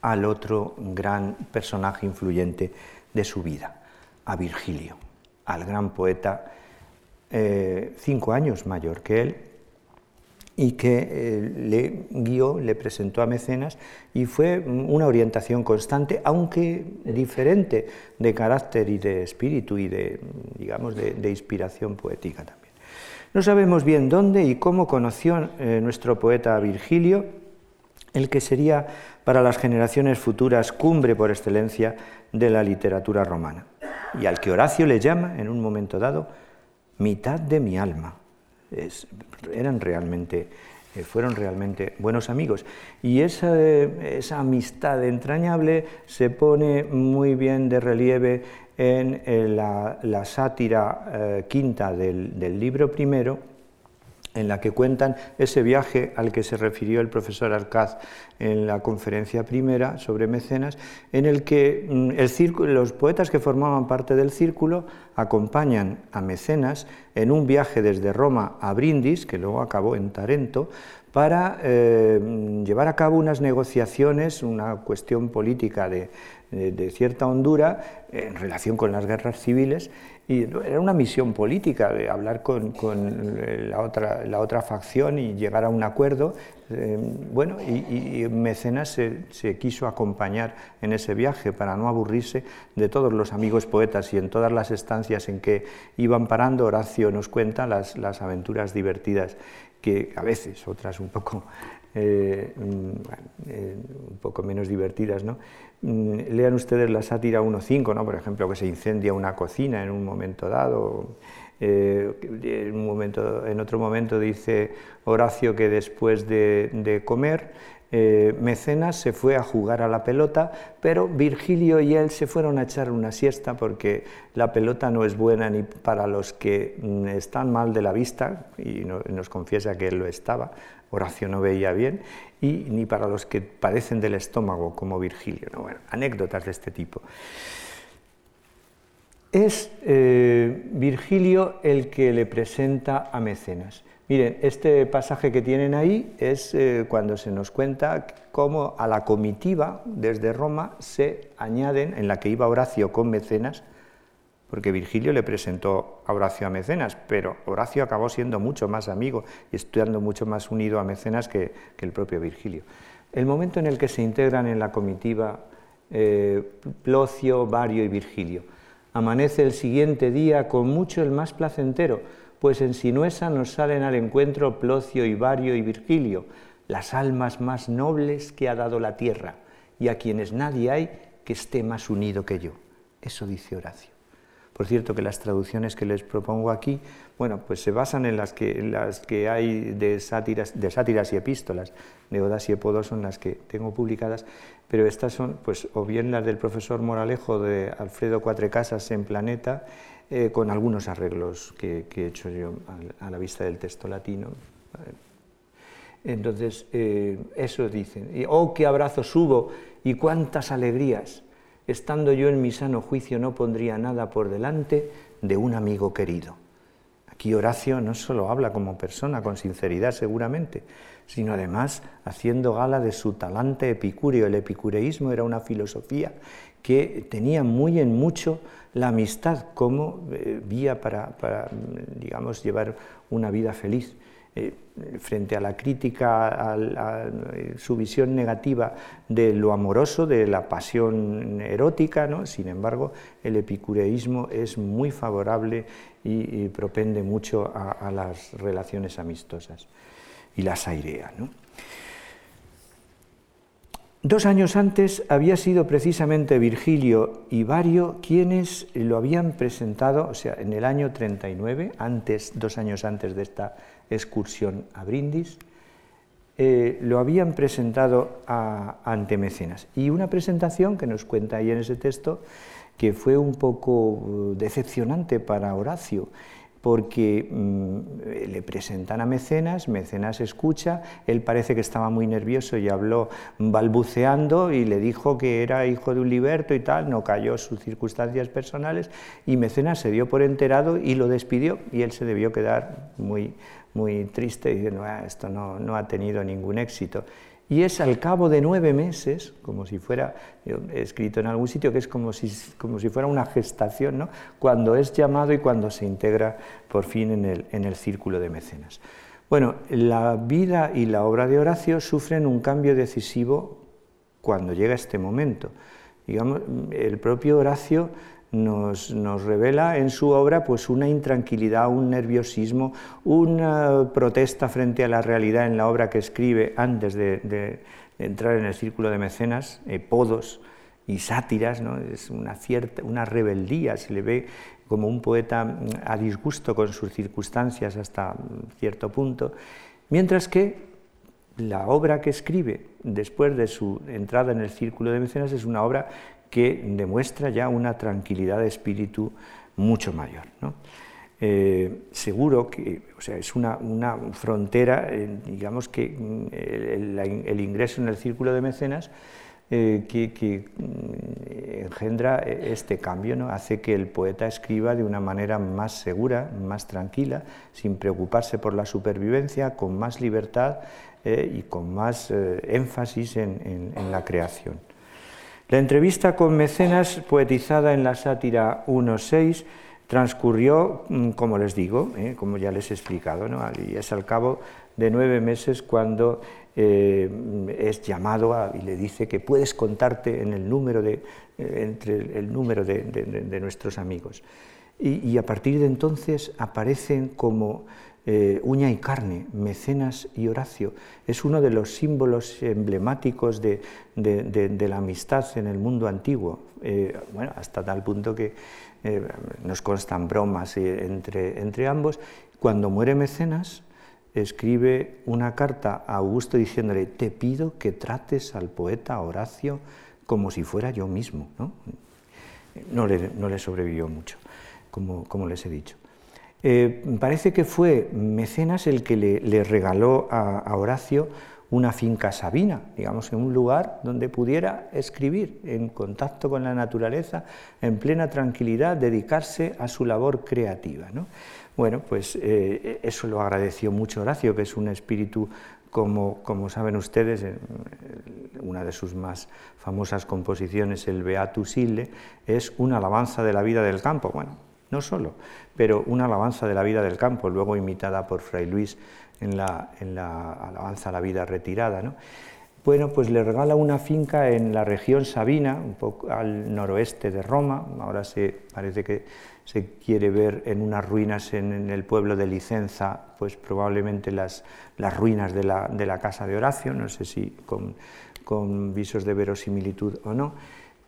al otro gran personaje influyente de su vida, a Virgilio, al gran poeta eh, cinco años mayor que él, y que eh, le guió, le presentó a Mecenas y fue una orientación constante, aunque diferente de carácter y de espíritu y de, digamos, de, inspiración poética también. No sabemos bien dónde y cómo conoció eh, nuestro poeta Virgilio, el que sería para las generaciones futuras cumbre por excelencia de la literatura romana, y al que Horacio le llama en un momento dado mitad de mi alma. eran realmente, eh, fueron realmente buenos amigos. Y esa, esa, amistad entrañable se pone muy bien de relieve en, la, sátira eh, quinta del, del libro primero, en la que cuentan ese viaje al que se refirió el profesor Arcaz en la conferencia primera sobre mecenas, en el que mm, los poetas que formaban parte del círculo acompañan a mecenas en un viaje desde Roma a Brindis, que luego acabó en Tarento, para eh, llevar a cabo unas negociaciones, una cuestión política de, de cierta hondura en relación con las guerras civiles y era una misión política de hablar con, la, otra, la, otra, facción y llegar a un acuerdo. Eh, bueno, y, Mecenas se, quiso acompañar en ese viaje para no aburrirse de todos los amigos poetas y en todas las estancias en que iban parando, Horacio nos cuenta las, aventuras divertidas que a veces, otras un poco eh, mm, eh, un poco menos divertidas. ¿no? Mm, lean ustedes la sátira 1.5, ¿no? por ejemplo, que se incendia una cocina en un momento dado. Eh, en, otro momento dice Horacio que después de, comer Eh, Mecenas se fue a jugar a la pelota, pero Virgilio y él se fueron a echar una siesta porque la pelota no es buena ni para los que mm, están mal de la vista, y nos confiesa que él lo estaba, Horacio no veía bien, y ni para los que padecen del estómago, como Virgilio. Bueno, anécdotas de este tipo. Es eh, Virgilio el que le presenta a Mecenas. Miren, este pasaje que tienen ahí es eh, cuando se nos cuenta cómo a la comitiva desde Roma se añaden, en la que iba Horacio con Mecenas, porque Virgilio le presentó a Horacio a Mecenas, pero Horacio acabó siendo mucho más amigo y estudiando mucho más unido a Mecenas que, el propio Virgilio. El momento en el que se integran en la comitiva eh, Plocio, Vario y Virgilio, amanece el siguiente día con mucho el más placentero, pues en Sinuesa nos salen al encuentro Plocio, Ibario y Virgilio, las almas más nobles que ha dado la tierra, y a quienes nadie hay que esté más unido que yo. Eso dice Horacio. Por cierto, que las traducciones que les propongo aquí, bueno, pues se basan en las que, las que hay de sátiras, de sátiras y epístolas. Neodas y Epodo son las que tengo publicadas, pero estas son, pues, o bien las del profesor Moralejo de Alfredo Cuatrecasas en Planeta, eh, con algunos arreglos que, he hecho yo a, la vista del texto latino. Entonces, eh, eso dicen. oh, qué abrazos hubo y cuántas alegrías. Estando yo en mi sano juicio no pondría nada por delante de un amigo querido. Aquí Horacio no solo habla como persona, con sinceridad seguramente, sino además haciendo gala de su talante epicúreo. El epicureísmo era una filosofía que tenía muy en mucho la amistad como eh, vía para, digamos, llevar una vida feliz. Eh, frente a la crítica, a, su visión negativa de lo amoroso, de la pasión erótica, ¿no? sin embargo, el epicureísmo es muy favorable y, propende mucho a, las relaciones amistosas y las airea. ¿no? Dos años antes había sido precisamente Virgilio y Vario quienes lo habían presentado, o sea, en el año 39, antes, dos años antes de esta excursión a Brindis, eh, lo habían presentado ante Mecenas. Y una presentación que nos cuenta ahí en ese texto que fue un poco uh, decepcionante para Horacio porque mm, le presentan a Mecenas, Mecenas escucha, él parece que estaba muy nervioso y habló balbuceando y le dijo que era hijo de un liberto y tal, no cayó sus circunstancias personales y Mecenas se dio por enterado y lo despidió y él se debió quedar muy, muy triste diciendo, ah, esto no, no ha tenido ningún éxito. Y es al cabo de nueve meses, como si fuera, he escrito en algún sitio que es como si, como si fuera una gestación, ¿no? cuando es llamado y cuando se integra por fin en el, en el círculo de mecenas. Bueno, la vida y la obra de Horacio sufren un cambio decisivo cuando llega este momento. Digamos, el propio Horacio nos, revela en su obra pues una intranquilidad, un nerviosismo, una protesta frente a la realidad en la obra que escribe antes de, entrar en el círculo de mecenas, eh, podos y sátiras, ¿no? es una, cierta, una rebeldía, se le ve como un poeta mm, a disgusto con sus circunstancias hasta cierto punto, mientras que la obra que escribe después de su entrada en el círculo de mecenas es una obra que demuestra ya una tranquilidad de espíritu mucho mayor. Eh, seguro que o sea, es una, frontera, eh, digamos que mm, el, ingreso en el círculo de mecenas eh, que, mm, engendra este cambio, ¿no? hace que el poeta escriba de una manera más segura, más tranquila, sin preocuparse por la supervivencia, con más libertad y con más énfasis en la creación. La entrevista con Mecenas, poetizada en la sátira 1.6, transcurrió, mm, como les digo, eh, como ya les he explicado, y es al cabo de nueve meses cuando eh, es llamado y le dice que puedes contarte en el número de, eh, entre el número de, nuestros amigos. y, a partir de entonces aparecen como eh, uña y carne, Mecenas y Horacio. Es uno de los símbolos emblemáticos de, la amistad en el mundo antiguo, eh, bueno, hasta tal punto que eh, nos constan bromas entre, ambos. Cuando muere Mecenas, escribe una carta a Augusto diciéndole, te pido que trates al poeta Horacio como si fuera yo mismo. No, le, sobrevivió mucho, como les he dicho. Eh, parece que fue Mecenas el que le, regaló a, Horacio una finca sabina, digamos, en un lugar donde pudiera escribir en contacto con la naturaleza, en plena tranquilidad, dedicarse a su labor creativa. Bueno, pues eh, eso lo agradeció mucho Horacio, que es un espíritu, como, como saben ustedes, eh, una de sus más famosas composiciones, el Beatus Ille, es una alabanza de la vida del campo. Bueno, no solo, pero una alabanza de la vida del campo, luego imitada por Fray Luis en la, alabanza a la vida retirada. Bueno, pues le regala una finca en la región Sabina, un poco al noroeste de Roma, ahora se parece que se quiere ver en unas ruinas en, el pueblo de Licenza, pues probablemente las, las ruinas de la, casa de Horacio, no sé si con, visos de verosimilitud o no,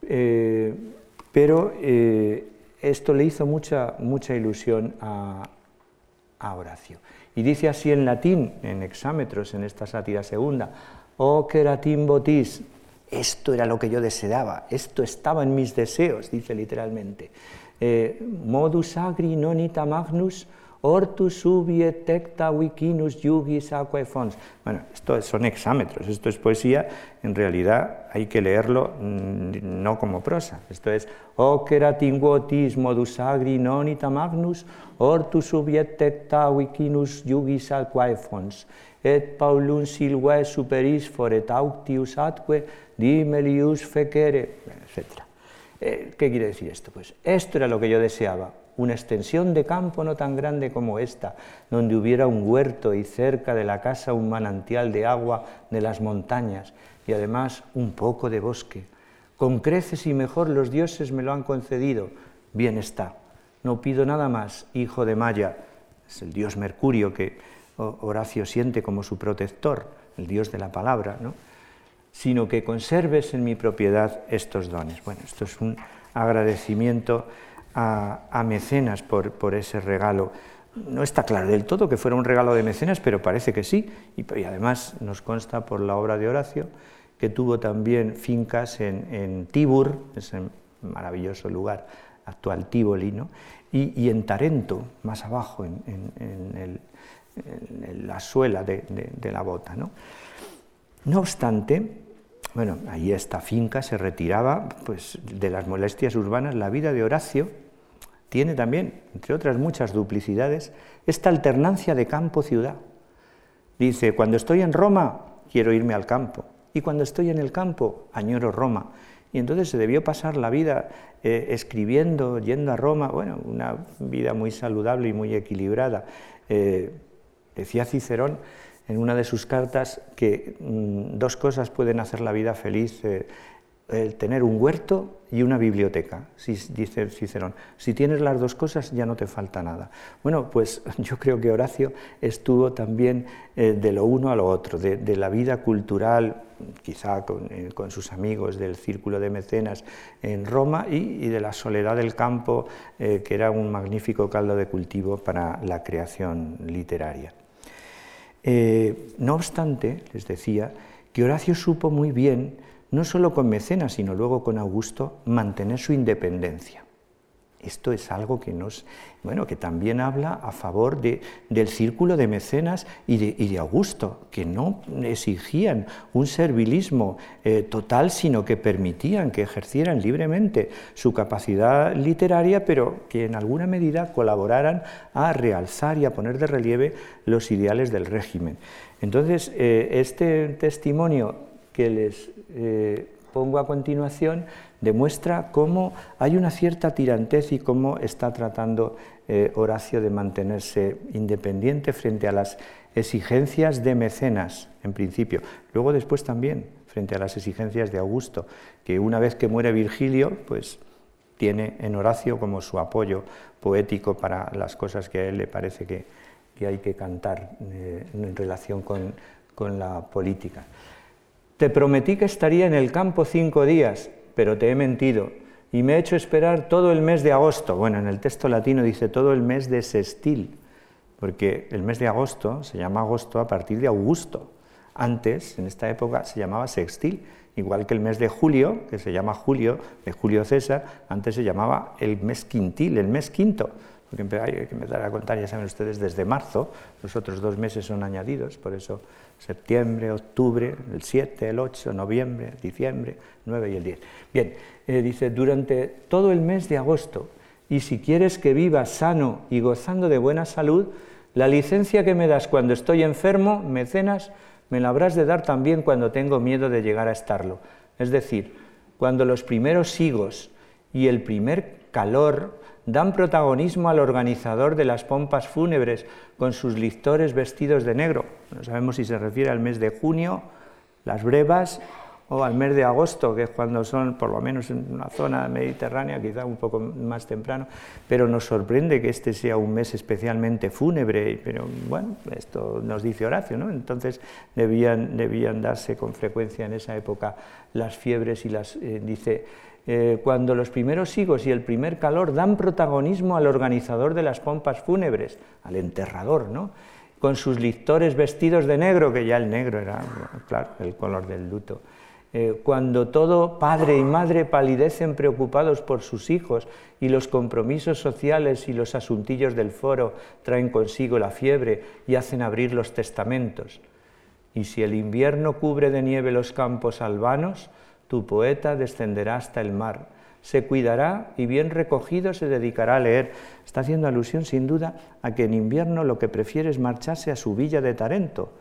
eh, pero eh, esto le hizo mucha, mucha ilusión a, Horacio. Y dice así en latín, en hexámetros, en esta sátira segunda, O queratim botis, esto era lo que yo deseaba, esto estaba en mis deseos, dice literalmente. Eh, modus agri nonita magnus Hortus subiet tecta wikinus yugis aquae. Bueno, esto son hexámetros, esto es poesía, en realidad hay que leerlo mm, no como prosa. Esto es, ocerat inguotis modus agri nonita magnus, hortus subiet tecta wikinus yugis aquae. Et paulum silvae superis foret auctius atque dimelius fecere, etc. Eh, ¿Qué quiere decir esto? Pues esto era lo que yo deseaba, una extensión de campo no tan grande como esta, donde hubiera un huerto y cerca de la casa un manantial de agua de las montañas y además un poco de bosque. Con creces y mejor los dioses me lo han concedido. Bien está. No pido nada más, hijo de Maya, es el dios Mercurio que Horacio siente como su protector, el dios de la palabra, ¿no? sino que conserves en mi propiedad estos dones. Bueno, esto es un agradecimiento a, Mecenas por, ese regalo. No está claro del todo que fuera un regalo de Mecenas, pero parece que sí, y, además nos consta por la obra de Horacio que tuvo también fincas en, Tibur, ese maravilloso lugar actual Tívoli, y, en Tarento, más abajo, en, la suela de, la bota. ¿no? no obstante, bueno, ahí esta finca se retiraba pues, de las molestias urbanas. La vida de Horacio tiene también, entre otras muchas duplicidades, esta alternancia de campo-ciudad. Dice, cuando estoy en Roma, quiero irme al campo, y cuando estoy en el campo, añoro Roma. Y entonces se debió pasar la vida eh, escribiendo, yendo a Roma, bueno, una vida muy saludable y muy equilibrada. Eh, decía Cicerón en una de sus cartas que mm, dos cosas pueden hacer la vida feliz, eh, el tener un huerto y una biblioteca, si, dice Cicerón. Si tienes las dos cosas ya no te falta nada. Bueno, pues [LAUGHS] yo creo que Horacio estuvo también eh, de lo uno a lo otro, de, la vida cultural, quizá eh, con, sus amigos del círculo de mecenas en Roma y, de la soledad del campo, que era un magnífico caldo de cultivo para la creación literaria. Eh, no obstante, les decía, que Horacio supo muy bien, no solo con Mecenas, sino luego con Augusto, mantener su independencia. Esto es algo que nos, bueno, que también habla a favor de, del círculo de mecenas y de, Augusto, que no exigían un servilismo eh, total, sino que permitían que ejercieran libremente su capacidad literaria, pero que en alguna medida colaboraran a realzar y a poner de relieve los ideales del régimen. Entonces, eh, este testimonio que les eh, pongo a continuación demuestra cómo hay una cierta tirantez y cómo está tratando eh, Horacio de mantenerse independiente frente a las exigencias de Mecenas, en principio. Luego después también frente a las exigencias de Augusto, que una vez que muere Virgilio, pues tiene en Horacio como su apoyo poético para las cosas que a él le parece que, hay que cantar eh, en relación con, con la política. Te prometí que estaría en el campo cinco días pero te he mentido y me he hecho esperar todo el mes de agosto. Bueno, en el texto latino dice todo el mes de sextil. porque el mes de agosto se llama agosto a partir de Augusto. Antes, en esta época, se llamaba sextil, igual que el mes de julio, que se llama julio, de Julio César, antes se llamaba el mes quintil, el mes quinto, porque hay que empezar a contar, ya saben ustedes, desde marzo, los otros dos meses son añadidos, por eso septiembre, octubre, el 7, el 8, noviembre, diciembre, 9 y el 10. Bien, eh, dice, durante todo el mes de agosto, y si quieres que viva sano y gozando de buena salud, la licencia que me das cuando estoy enfermo, mecenas, me la habrás de dar también cuando tengo miedo de llegar a estarlo. Es decir, cuando los primeros higos y el primer calor dan protagonismo al organizador de las pompas fúnebres con sus lictores vestidos de negro. No sabemos si se refiere al mes de junio, las brevas, o al mes de agosto, que es cuando son, por lo menos en una zona mediterránea, quizá un poco más temprano, pero nos sorprende que este sea un mes especialmente fúnebre, pero bueno, esto nos dice Horacio, ¿no? Entonces debían, darse con frecuencia en esa época las fiebres y las, eh, dice, eh, cuando los primeros higos y el primer calor dan protagonismo al organizador de las pompas fúnebres, al enterrador, ¿no? con sus lictores vestidos de negro, que ya el negro era, claro, el color del luto. Eh, cuando todo padre y madre palidecen preocupados por sus hijos y los compromisos sociales y los asuntillos del foro traen consigo la fiebre y hacen abrir los testamentos. Y si el invierno cubre de nieve los campos albanos, tu poeta descenderá hasta el mar, se cuidará y bien recogido se dedicará a leer. Está haciendo alusión sin duda a que en invierno lo que prefiere es marcharse a su villa de Tarento.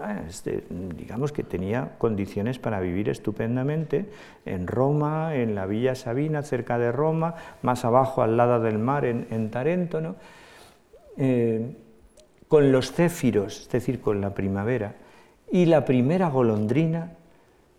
Ah, este, digamos que tenía condiciones para vivir estupendamente en Roma, en la Villa Sabina, cerca de Roma, más abajo al lado del mar, en, Tarento, ¿no? Eh, con los céfiros, es decir, con la primavera, y la primera golondrina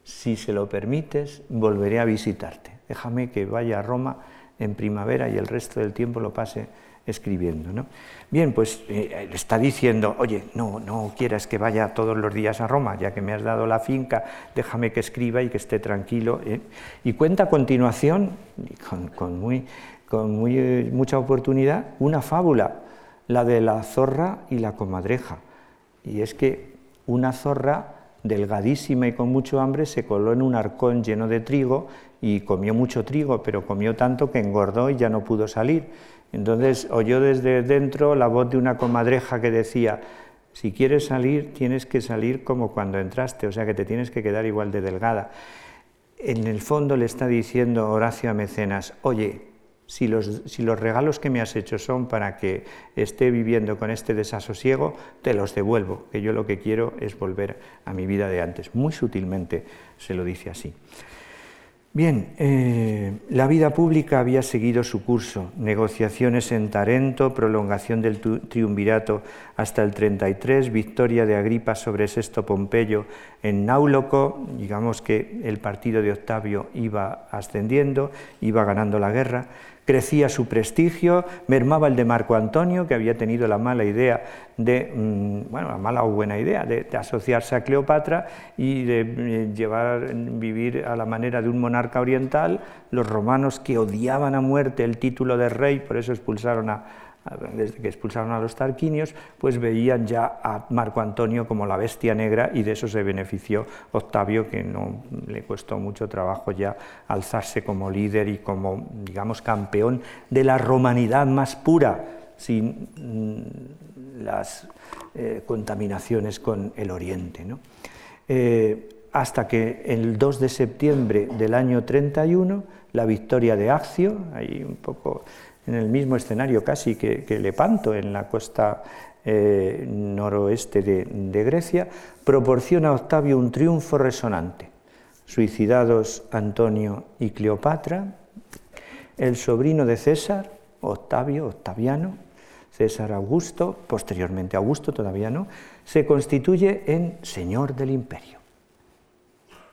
si se lo permites, volveré a visitarte. Déjame que vaya a Roma en primavera y el resto del tiempo lo pase escribiendo. ¿no? Bien, pues eh, está diciendo, oye, no, no quieras que vaya todos los días a Roma, ya que me has dado la finca, déjame que escriba y que esté tranquilo. ¿eh? Y cuenta a continuación, con, muy, con muy, eh, mucha oportunidad, una fábula, la de la zorra y la comadreja. Y es que una zorra delgadísima y con mucho hambre, se coló en un arcón lleno de trigo y comió mucho trigo, pero comió tanto que engordó y ya no pudo salir. Entonces oyó desde dentro la voz de una comadreja que decía, si quieres salir, tienes que salir como cuando entraste, o sea que te tienes que quedar igual de delgada. En el fondo le está diciendo Horacio a Mecenas, oye, si los, regalos que me has hecho son para que esté viviendo con este desasosiego, te los devuelvo, que yo lo que quiero es volver a mi vida de antes. Muy sutilmente se lo dice así. Bien, eh, la vida pública había seguido su curso, negociaciones en Tarento, prolongación del triunvirato hasta el 33, victoria de Agripa sobre Sexto Pompeyo en Náuloco, digamos que el partido de Octavio iba ascendiendo, iba ganando la guerra, crecía su prestigio, mermaba el de Marco Antonio, que había tenido la mala idea de, mm, bueno, la mala o buena idea de, asociarse a Cleopatra y de eh, llevar, vivir a la manera de un monarca oriental, los romanos que odiaban a muerte el título de rey, por eso expulsaron a, desde que expulsaron a los tarquinios, pues veían ya a Marco Antonio como la bestia negra y de eso se benefició Octavio, que no le costó mucho trabajo ya alzarse como líder y como, digamos, campeón de la romanidad más pura, sin mm, las eh, contaminaciones con el Oriente. Eh, hasta que el 2 de septiembre del año 31, la victoria de Accio, ahí un poco en el mismo escenario casi que, Lepanto, en la costa eh, noroeste de, Grecia, proporciona a Octavio un triunfo resonante. Suicidados Antonio y Cleopatra, el sobrino de César, Octavio, Octaviano, César Augusto, posteriormente Augusto todavía no, se constituye en señor del imperio.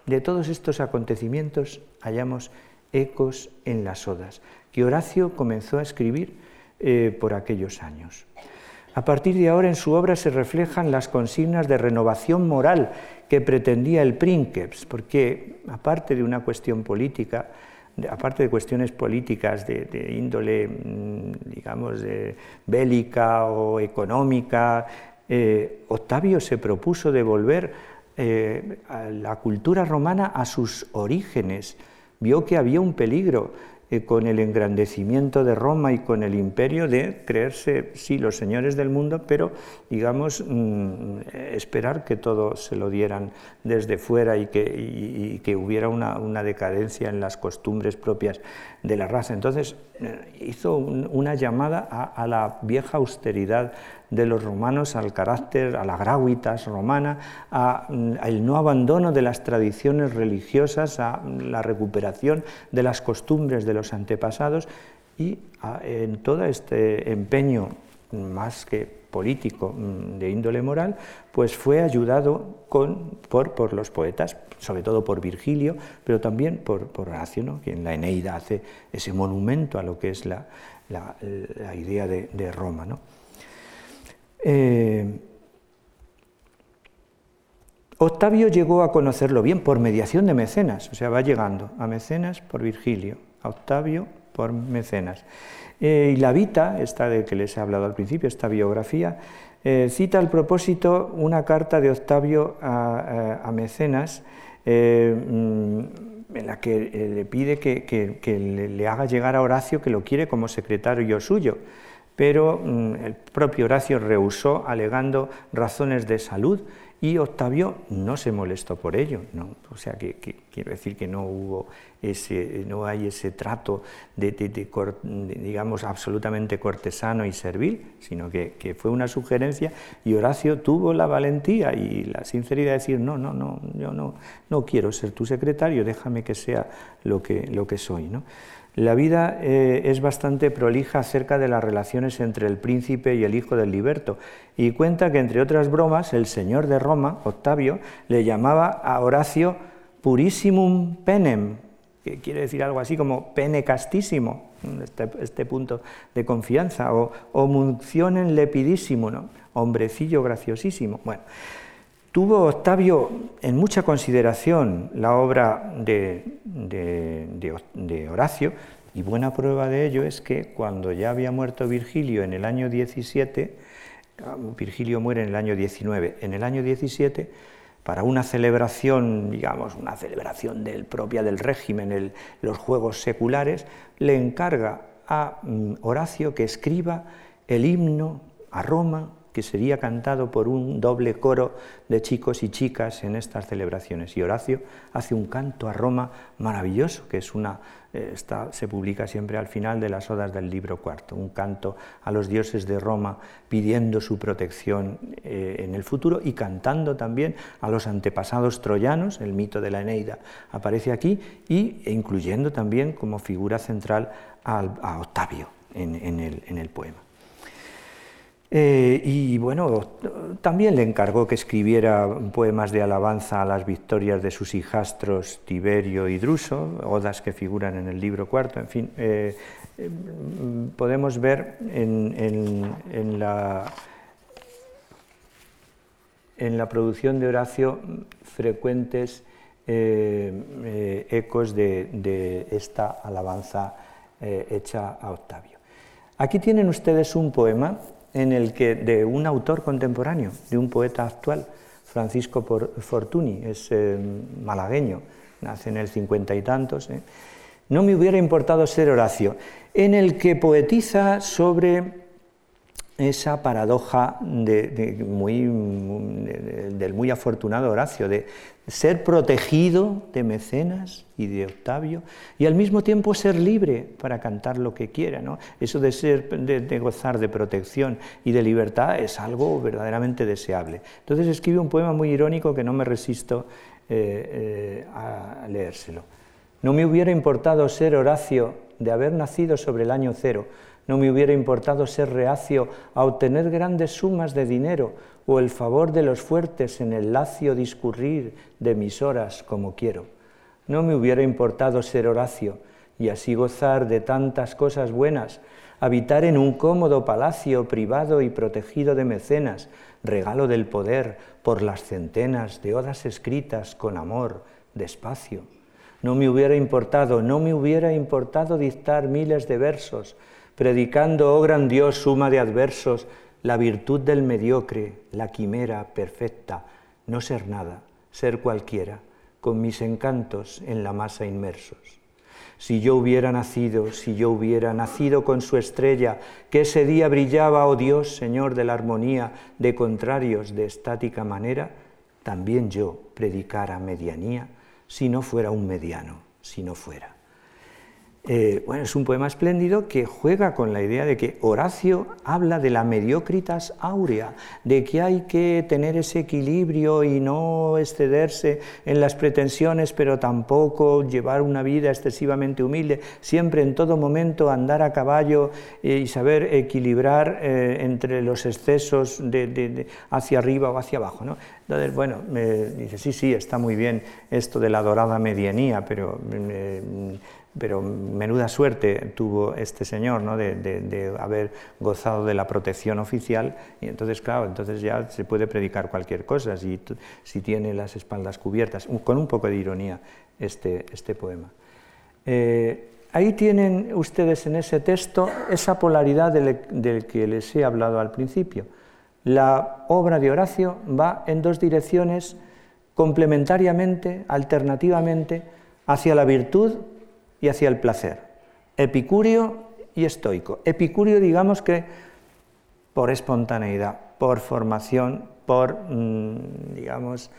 De todos estos acontecimientos hallamos ecos en las odas que Horacio comenzó a escribir eh, por aquellos años. A partir de ahora en su obra se reflejan las consignas de renovación moral que pretendía el Princeps, porque aparte de una cuestión política, aparte de cuestiones políticas de, índole, mm, digamos, bélica o económica, eh, Octavio se propuso devolver eh, a la cultura romana a sus orígenes, vio que había un peligro eh, con el engrandecimiento de Roma y con el imperio de creerse, sí, los señores del mundo, pero, digamos, mm, esperar que todo se lo dieran desde fuera y que, que hubiera una, decadencia en las costumbres propias de la raza. Entonces, eh, hizo una llamada a la vieja austeridad de los romanos al carácter, a la gravitas romana, al no abandono de las tradiciones religiosas, a la recuperación de las costumbres de los antepasados y en todo este empeño más que político mm, de índole moral, pues fue ayudado por, los poetas, sobre todo por Virgilio, pero también por, Horacio, ¿no? en la Eneida hace ese monumento a lo que es la, idea de, de Roma. ¿no? Eh, Octavio llegó a conocerlo bien por mediación de Mecenas, o sea, va llegando a Mecenas por Virgilio, a Octavio por Mecenas. Eh, y la Vita, esta de que les he hablado al principio, esta biografía, eh, cita al propósito una carta de Octavio a, Mecenas mm, en la que le pide que, le haga llegar a Horacio que lo quiere como secretario suyo pero mm, el propio Horacio rehusó alegando razones de salud y Octavio no se molestó por ello. O sea, que, quiero decir que no hubo ese, no hay ese trato de, digamos, absolutamente cortesano y servil, sino que, fue una sugerencia y Horacio tuvo la valentía y la sinceridad de decir, no, no, no, yo no, no quiero ser tu secretario, déjame que sea lo que, lo que soy. La vida eh, es bastante prolija acerca de las relaciones entre el príncipe y el hijo del liberto y cuenta que, entre otras bromas, el señor de Roma, Octavio, le llamaba a Horacio purissimum penem, que quiere decir algo así como pene castísimo, este, este punto de confianza, o, o muncionen lepidísimo, ¿no? hombrecillo graciosísimo. Bueno, tuvo Octavio en mucha consideración la obra de, Horacio y buena prueba de ello es que cuando ya había muerto Virgilio en el año 17, Virgilio muere en el año 19, en el año 17, para una celebración, digamos, una celebración del, propia del régimen, los juegos seculares, le encarga a mm, Horacio que escriba el himno a Roma que sería cantado por un doble coro de chicos y chicas en estas celebraciones. Y Horacio hace un canto a Roma maravilloso, que es una, eh, se publica siempre al final de las odas del libro cuarto, un canto a los dioses de Roma pidiendo su protección eh, en el futuro y cantando también a los antepasados troyanos, el mito de la Eneida aparece aquí, y, e incluyendo también como figura central a, Octavio en el poema. Eh, y bueno, también le encargó que escribiera poemas de alabanza a las victorias de sus hijastros Tiberio y Druso, odas que figuran en el libro cuarto, en fin, eh, eh, podemos ver en, la, producción de Horacio frecuentes ecos de, de, esta alabanza hecha a Octavio. Aquí tienen ustedes un poema en el que de un autor contemporáneo, de un poeta actual, Francisco Fortuny, es eh, malagueño, nace en el cincuenta y tantos. ¿eh? No me hubiera importado ser Horacio, en el que poetiza sobre esa paradoja de, muy, del muy afortunado Horacio, de ser protegido de Mecenas y de Octavio y al mismo tiempo ser libre para cantar lo que quiera. ¿no? Eso de, ser, de, gozar de protección y de libertad es algo verdaderamente deseable. Entonces escribe un poema muy irónico que no me resisto eh, eh, a leérselo. No me hubiera importado ser Horacio de haber nacido sobre el año cero, no me hubiera importado ser reacio a obtener grandes sumas de dinero o el favor de los fuertes en el lacio discurrir de mis horas como quiero. No me hubiera importado ser Horacio y así gozar de tantas cosas buenas, habitar en un cómodo palacio privado y protegido de mecenas, regalo del poder por las centenas de odas escritas con amor, despacio no me hubiera importado, no me hubiera importado dictar miles de versos, predicando, oh gran Dios, suma de adversos, la virtud del mediocre, la quimera perfecta, no ser nada, ser cualquiera, con mis encantos en la masa inmersos. Si yo hubiera nacido, si yo hubiera nacido con su estrella, que ese día brillaba, oh Dios, Señor de la armonía, de contrarios de estática manera, también yo predicara medianía, si no fuera un mediano, si no fuera. Eh, bueno, es un poema espléndido que juega con la idea de que Horacio habla de la mediocritas áurea, de que hay que tener ese equilibrio y no excederse en las pretensiones, pero tampoco llevar una vida excesivamente humilde, siempre en todo momento andar a caballo eh, y saber equilibrar eh, entre los excesos de, hacia arriba o hacia abajo. ¿no? Entonces, bueno, me dice, sí, sí, está muy bien esto de la dorada medianía, pero pero menuda suerte tuvo este señor ¿no? de, haber gozado de la protección oficial y entonces, claro, entonces ya se puede predicar cualquier cosa si, si tiene las espaldas cubiertas, con un poco de ironía este, este poema. Eh, ahí tienen ustedes en ese texto esa polaridad del que les he hablado al principio. La obra de Horacio va en dos direcciones complementariamente, alternativamente, hacia la virtud y hacia el placer. Epicurio y estoico. Epicurio, digamos que por espontaneidad, por formación, por, mm, digamos,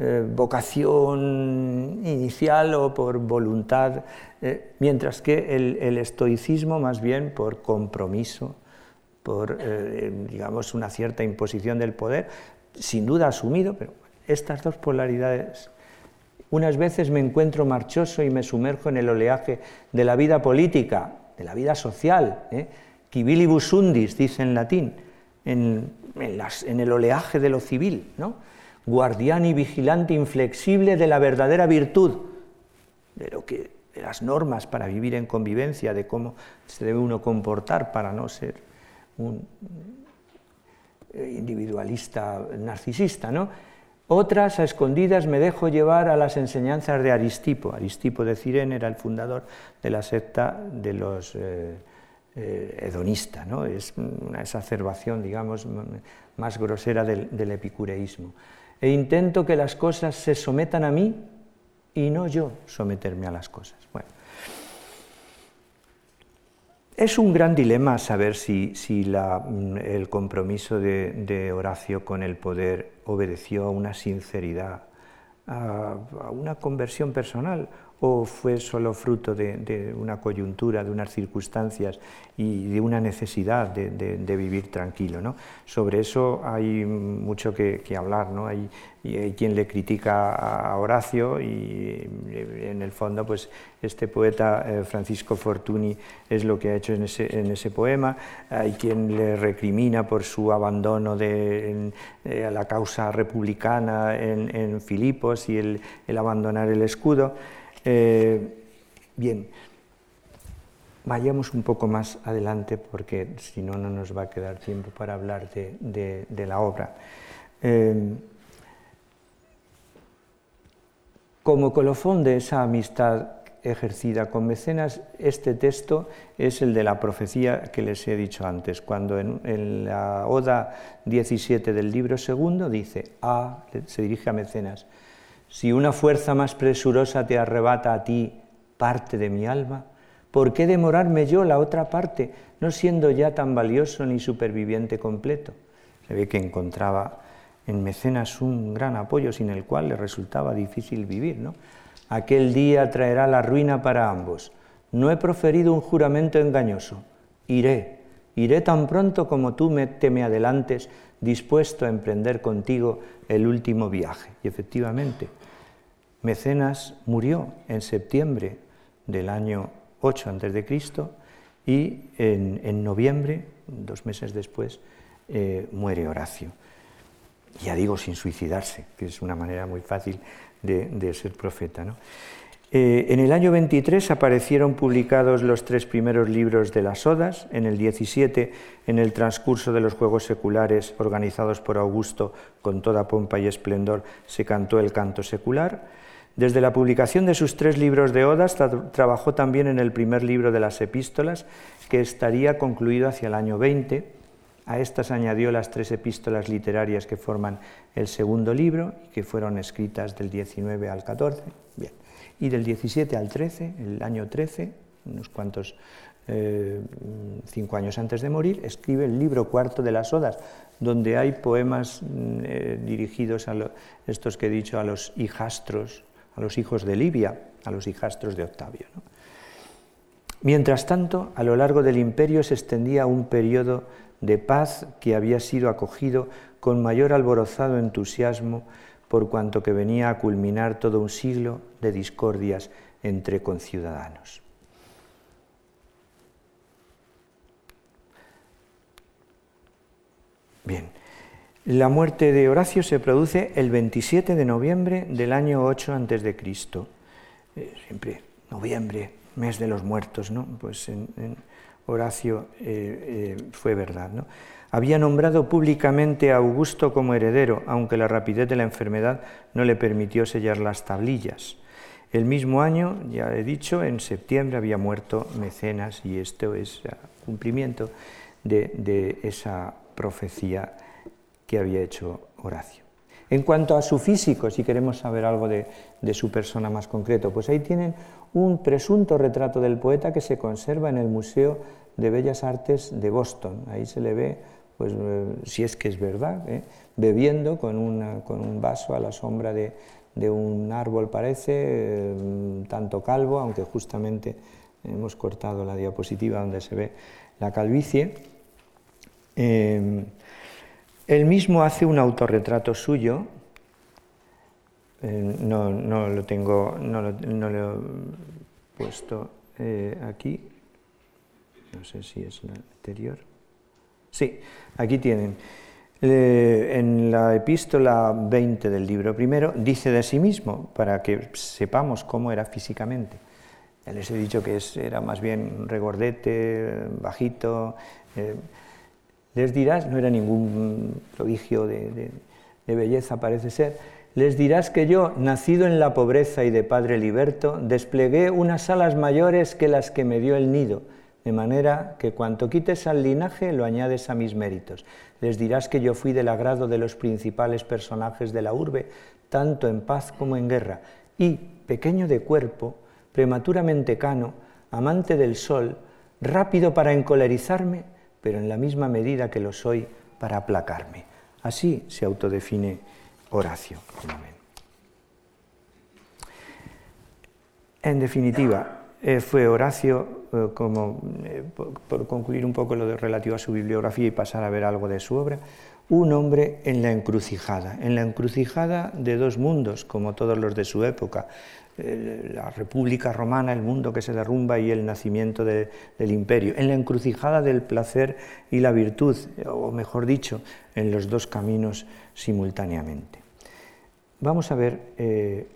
eh, vocación inicial o por voluntad, eh, mientras que el, estoicismo más bien por compromiso, por, eh, digamos, una cierta imposición del poder, sin duda asumido, pero estas dos polaridades unas veces me encuentro marchoso y me sumerjo en el oleaje de la vida política, de la vida social, ¿eh? undis, dice en latín, en, el oleaje de lo civil, ¿no? guardián y vigilante inflexible de la verdadera virtud, de, lo que, de las normas para vivir en convivencia, de cómo se debe uno comportar para no ser un individualista narcisista, ¿no? Otras, a escondidas, me dejo llevar a las enseñanzas de Aristipo. Aristipo de Cirene era el fundador de la secta de los eh, eh, hedonistas. ¿no? Es una exacerbación, digamos, más grosera del, epicureísmo. E intento que las cosas se sometan a mí y no yo someterme a las cosas. Bueno, es un gran dilema saber si, mm, el compromiso de, Horacio con el poder obedeció a una sinceridad, a, una conversión personal o fue solo fruto de, una coyuntura, de unas circunstancias y de una necesidad de, vivir tranquilo. ¿no? Sobre eso hay mucho que, hablar. ¿no? Hay, quien le critica a Horacio y en el fondo pues, este poeta eh, Francisco Fortuny es lo que ha hecho en ese, poema. Hay quien le recrimina por su abandono de eh, la causa republicana en, Filipos y el abandonar el escudo. Eh, bien, vayamos un poco más adelante porque si no, no nos va a quedar tiempo para hablar de, la obra. Eh, como colofón de esa amistad ejercida con mecenas, este texto es el de la profecía que les he dicho antes, cuando en, la Oda 17 del libro segundo dice, a, se dirige a mecenas, si una fuerza más presurosa te arrebata a ti parte de mi alma, ¿por qué demorarme yo la otra parte, no siendo ya tan valioso ni superviviente completo? Se ve que encontraba en Mecenas un gran apoyo sin el cual le resultaba difícil vivir. ¿no? Aquel día traerá la ruina para ambos. No he proferido un juramento engañoso. Iré, iré tan pronto como tú me, te me adelantes, dispuesto a emprender contigo el último viaje. Y efectivamente, Mecenas murió en septiembre del año 8 a.C. y en, noviembre, dos meses después, eh, muere Horacio. Ya digo, sin suicidarse, que es una manera muy fácil de, ser profeta. Eh, en el año 23 aparecieron publicados los tres primeros libros de las Odas, en el 17, en el transcurso de los Juegos Seculares organizados por Augusto con toda pompa y esplendor, se cantó el canto secular, Desde la publicación de sus tres libros de odas, trabajó también en el primer libro de las epístolas, que estaría concluido hacia el año 20. A estas añadió las tres epístolas literarias que forman el segundo libro y que fueron escritas del 19 al 14. Bien. Y del 17 al 13, el año 13, unos cuantos eh, cinco años antes de morir, escribe el libro cuarto de las Odas, donde hay poemas mm, eh, dirigidos a estos que he dicho, a los hijastros, a los hijos de Libia, a los hijastros de Octavio. Mientras tanto, a lo largo del imperio se extendía un periodo de paz que había sido acogido con mayor alborozado entusiasmo por cuanto que venía a culminar todo un siglo de discordias entre conciudadanos. Bien, la muerte de Horacio se produce el 27 de noviembre del año 8 a.C. Eh, siempre noviembre, mes de los muertos, ¿no? Pues Horacio eh, eh, fue verdad, ¿no? Había nombrado públicamente a Augusto como heredero, aunque la rapidez de la enfermedad no le permitió sellar las tablillas. El mismo año, ya he dicho, en septiembre había muerto Mecenas y esto es cumplimiento de esa profecía que había hecho Horacio. En cuanto a su físico, si queremos saber algo de, su persona más concreto, pues ahí tienen un presunto retrato del poeta que se conserva en el Museo de Bellas Artes de Boston. Ahí se le ve, pues eh, si es que es verdad, ¿eh? bebiendo con, un vaso a la sombra de, un árbol, parece, eh, tanto calvo, aunque justamente hemos cortado la diapositiva donde se ve la calvicie. Él mismo hace un autorretrato suyo, eh, no, lo tengo, no lo, he puesto eh, aquí, no sé si es la anterior. Sí, aquí tienen. Eh, en la epístola 20 del libro primero dice de sí mismo, para que sepamos cómo era físicamente. Les he dicho que era más bien regordete, bajito, les dirás, no era ningún prodigio de, belleza parece ser, les dirás que yo, nacido en la pobreza y de padre liberto, desplegué unas alas mayores que las que me dio el nido, de manera que cuanto quites al linaje lo añades a mis méritos. Les dirás que yo fui del agrado de los principales personajes de la urbe, tanto en paz como en guerra, y, pequeño de cuerpo, prematuramente cano, amante del sol, rápido para encolerizarme, pero en la misma medida que lo soy para aplacarme. Así se autodefine Horacio. En definitiva, eh, fue Horacio, eh, como eh, por, concluir un poco lo relativo a su bibliografía y pasar a ver algo de su obra, un hombre en la encrucijada, en la encrucijada de dos mundos, como todos los de su época, la República Romana, el mundo que se derrumba y el nacimiento del imperio, en la encrucijada del placer y la virtud, o mejor dicho, en los dos caminos simultáneamente. Vamos a ver, eh,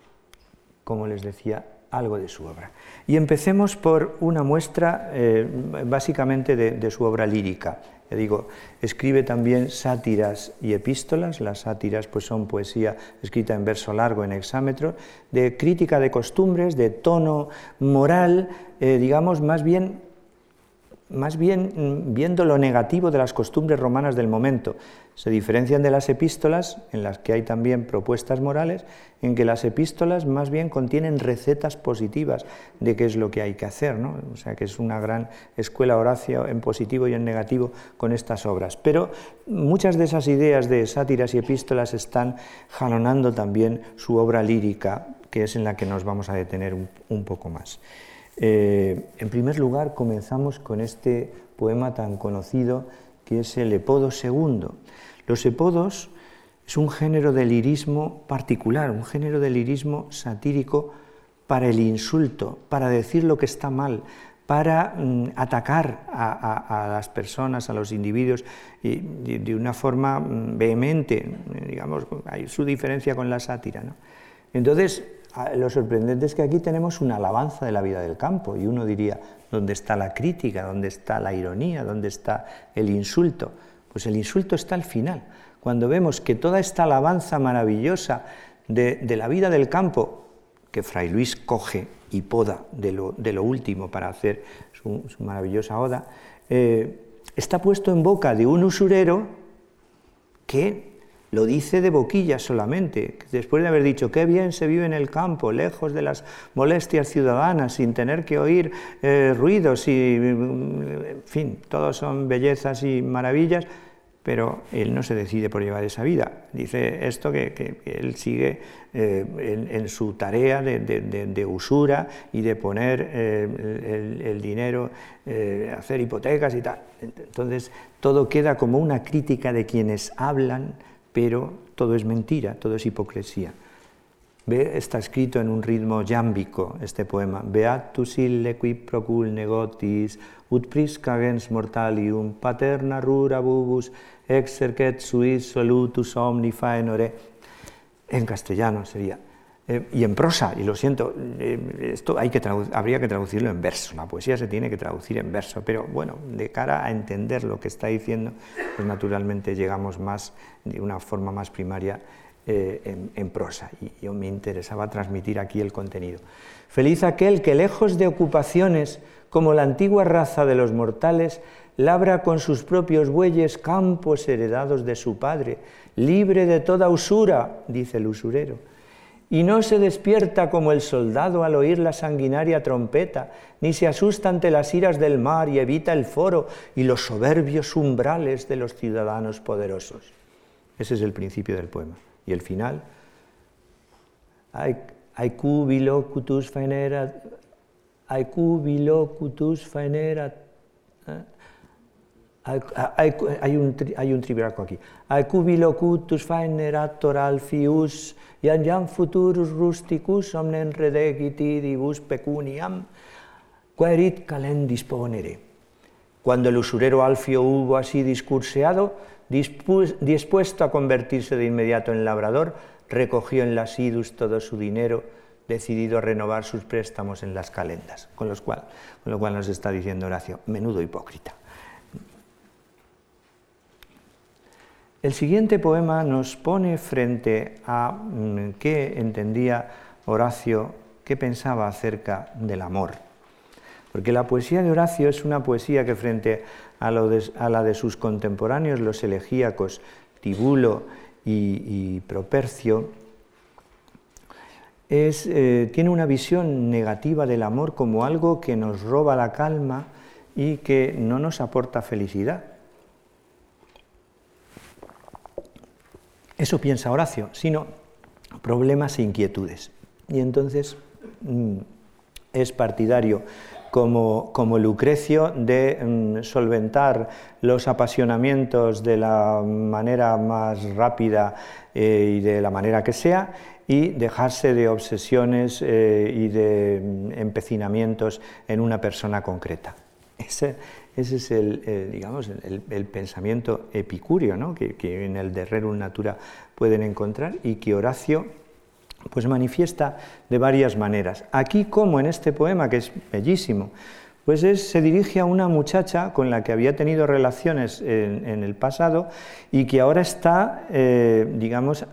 como les decía, algo de su obra. Y empecemos por una muestra eh, básicamente de su obra lírica. Ya digo, escribe también sátiras y epístolas. Las sátiras pues, son poesía escrita en verso largo, en hexámetro, de crítica de costumbres, de tono moral, eh, digamos, más bien más bien mm, viendo lo negativo de las costumbres romanas del momento. Se diferencian de las epístolas, en las que hay también propuestas morales, en que las epístolas más bien contienen recetas positivas de qué es lo que hay que hacer. ¿no? O sea que es una gran escuela Horacio en positivo y en negativo con estas obras. Pero muchas de esas ideas de sátiras y epístolas están jalonando también su obra lírica, que es en la que nos vamos a detener un poco más. Eh, en primer lugar, comenzamos con este poema tan conocido que es el Epodo II. Los epodos es un género de lirismo particular, un género de lirismo satírico para el insulto, para decir lo que está mal, para mm, atacar a, las personas, a los individuos, de, una forma mm, vehemente, digamos, hay su diferencia con la sátira. Entonces, lo sorprendente es que aquí tenemos una alabanza de la vida del campo y uno diría, ¿dónde está la crítica? ¿Dónde está la ironía? ¿Dónde está el insulto? Pues el insulto está al final, cuando vemos que toda esta alabanza maravillosa de, la vida del campo, que Fray Luis coge y poda de lo, último para hacer su, maravillosa oda, eh, está puesto en boca de un usurero que lo dice de boquilla solamente, después de haber dicho qué bien se vive en el campo, lejos de las molestias ciudadanas, sin tener que oír eh, ruidos y, en fin, todos son bellezas y maravillas, pero él no se decide por llevar esa vida. Dice esto que, él sigue eh, en, su tarea de, usura y de poner eh, el, dinero, hacer hipotecas y tal. Entonces, todo queda como una crítica de quienes hablan pero todo es mentira, todo es hipocresía. Ve, está escrito en un ritmo yámbico este poema. Beatus ille qui procul negotis, ut prisca gens mortalium, paterna rura bubus, exercet suis solutus omni faenore. En castellano sería. Eh, y en prosa, y lo siento, eh, esto hay que habría que traducirlo en verso, la poesía se tiene que traducir en verso, pero bueno, de cara a entender lo que está diciendo, pues naturalmente llegamos más, de una forma más primaria, eh, en, prosa, y yo me interesaba transmitir aquí el contenido. Feliz aquel que lejos de ocupaciones, como la antigua raza de los mortales, labra con sus propios bueyes campos heredados de su padre, libre de toda usura, dice el usurero y no se despierta como el soldado al oír la sanguinaria trompeta, ni se asusta ante las iras del mar y evita el foro y los soberbios umbrales de los ciudadanos poderosos. Ese es el principio del poema. Y el final, cutus faenerat, cutus faenerat. Hay, un, hay un tribraco aquí. cutus faenerator alfius iam futurus rusticus omnen redegitidibus pecuniam, querit calent disponere. Cuando el usurero Alfio hubo así discurseado, dispuesto a convertirse de inmediato en labrador, recogió en las idus todo su dinero, decidido a renovar sus préstamos en las calendas, con, los cual, con lo cual nos está diciendo Horacio, menudo hipócrita. El siguiente poema nos pone frente a mm, qué entendía Horacio, qué pensaba acerca del amor. Porque la poesía de Horacio es una poesía que frente a, la de sus contemporáneos, los elegíacos Tibulo y, Propercio, eh, tiene una visión negativa del amor como algo que nos roba la calma y que no nos aporta felicidad. Eso piensa Horacio, sino problemas e inquietudes. Y entonces mm, es partidario como, Lucrecio de mm, solventar los apasionamientos de la manera más rápida eh, y de la manera que sea y dejarse de obsesiones eh, y de mm, empecinamientos en una persona concreta. Ese es el, digamos, el, pensamiento epicúreo que, en el de Rerum Natura pueden encontrar y que Horacio pues manifiesta de varias maneras. Aquí como en este poema, que es bellísimo, pues se dirige a una muchacha con la que había tenido relaciones en, el pasado y que ahora está, eh, digamos,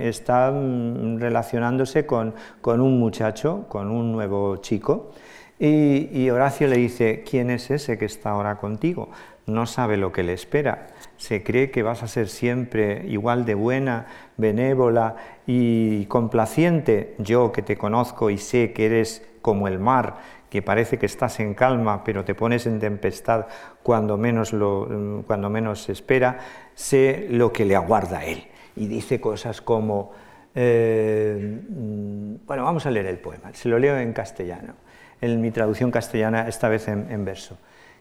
está relacionándose con, con un muchacho, con un nuevo chico. Y, Horacio le dice, ¿quién es ese que está ahora contigo? No sabe lo que le espera. Se cree que vas a ser siempre igual de buena, benévola y complaciente. Yo que te conozco y sé que eres como el mar, que parece que estás en calma, pero te pones en tempestad cuando menos, lo, cuando menos se espera, sé lo que le aguarda a él. Y dice cosas como, eh, mm, bueno, vamos a leer el poema, se lo leo en castellano en mi traducción castellana, esta vez en, verso.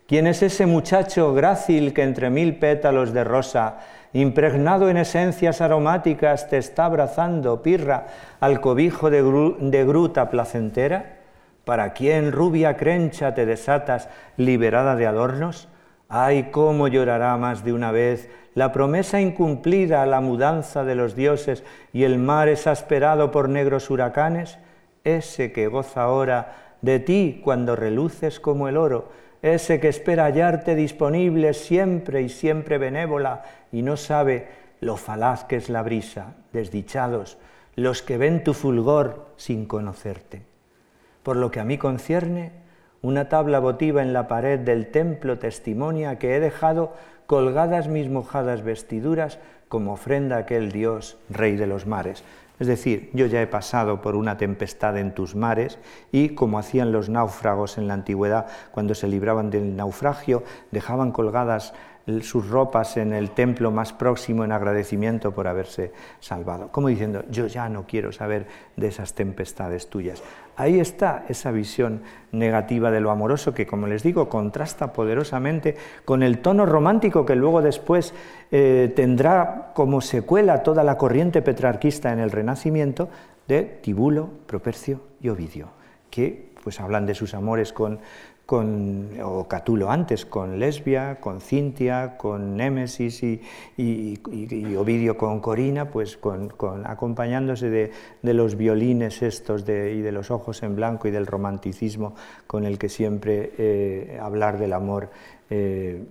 ¿Quién es ese muchacho grácil que entre mil pétalos de rosa, impregnado en esencias aromáticas, te está abrazando, pirra, al cobijo de, gruta placentera? ¿Para quién, rubia crencha, te desatas, liberada de adornos? Ay, cómo llorará más de una vez la promesa incumplida, la mudanza de los dioses y el mar exasperado por negros huracanes, ese que goza ahora de ti cuando reluces como el oro, ese que espera hallarte disponible siempre y siempre benévola y no sabe lo falaz que es la brisa, desdichados, los que ven tu fulgor sin conocerte. Por lo que a mí concierne, una tabla votiva en la pared del templo testimonia que he dejado colgadas mis mojadas vestiduras como ofrenda a aquel Dios, Rey de los mares. Es decir, yo ya he pasado por una tempestad en tus mares y como hacían los náufragos en la antigüedad cuando se libraban del naufragio, dejaban colgadas sus ropas en el templo más próximo en agradecimiento por haberse salvado. Como diciendo, yo ya no quiero saber de esas tempestades tuyas. Ahí está esa visión negativa de lo amoroso que, como les digo, contrasta poderosamente con el tono romántico que luego después eh, tendrá como secuela toda la corriente petrarquista en el Renacimiento de Tibulo, Propercio y Ovidio, que pues hablan de sus amores con con, o Catulo antes, con Lesbia, con Cintia, con Némesis y, Ovidio con Corina, pues con, acompañándose de, los violines estos y de los ojos en blanco y del romanticismo con el que siempre eh, hablar del amor eh,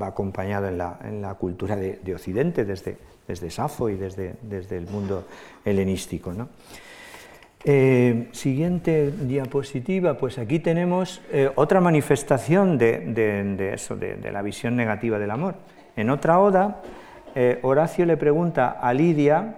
va acompañado en la, cultura de, Occidente, desde, desde Safo y desde, desde el mundo helenístico. ¿no? Eh, siguiente diapositiva, pues aquí tenemos eh, otra manifestación de, eso, de, la visión negativa del amor. En otra oda, eh, Horacio le pregunta a Lidia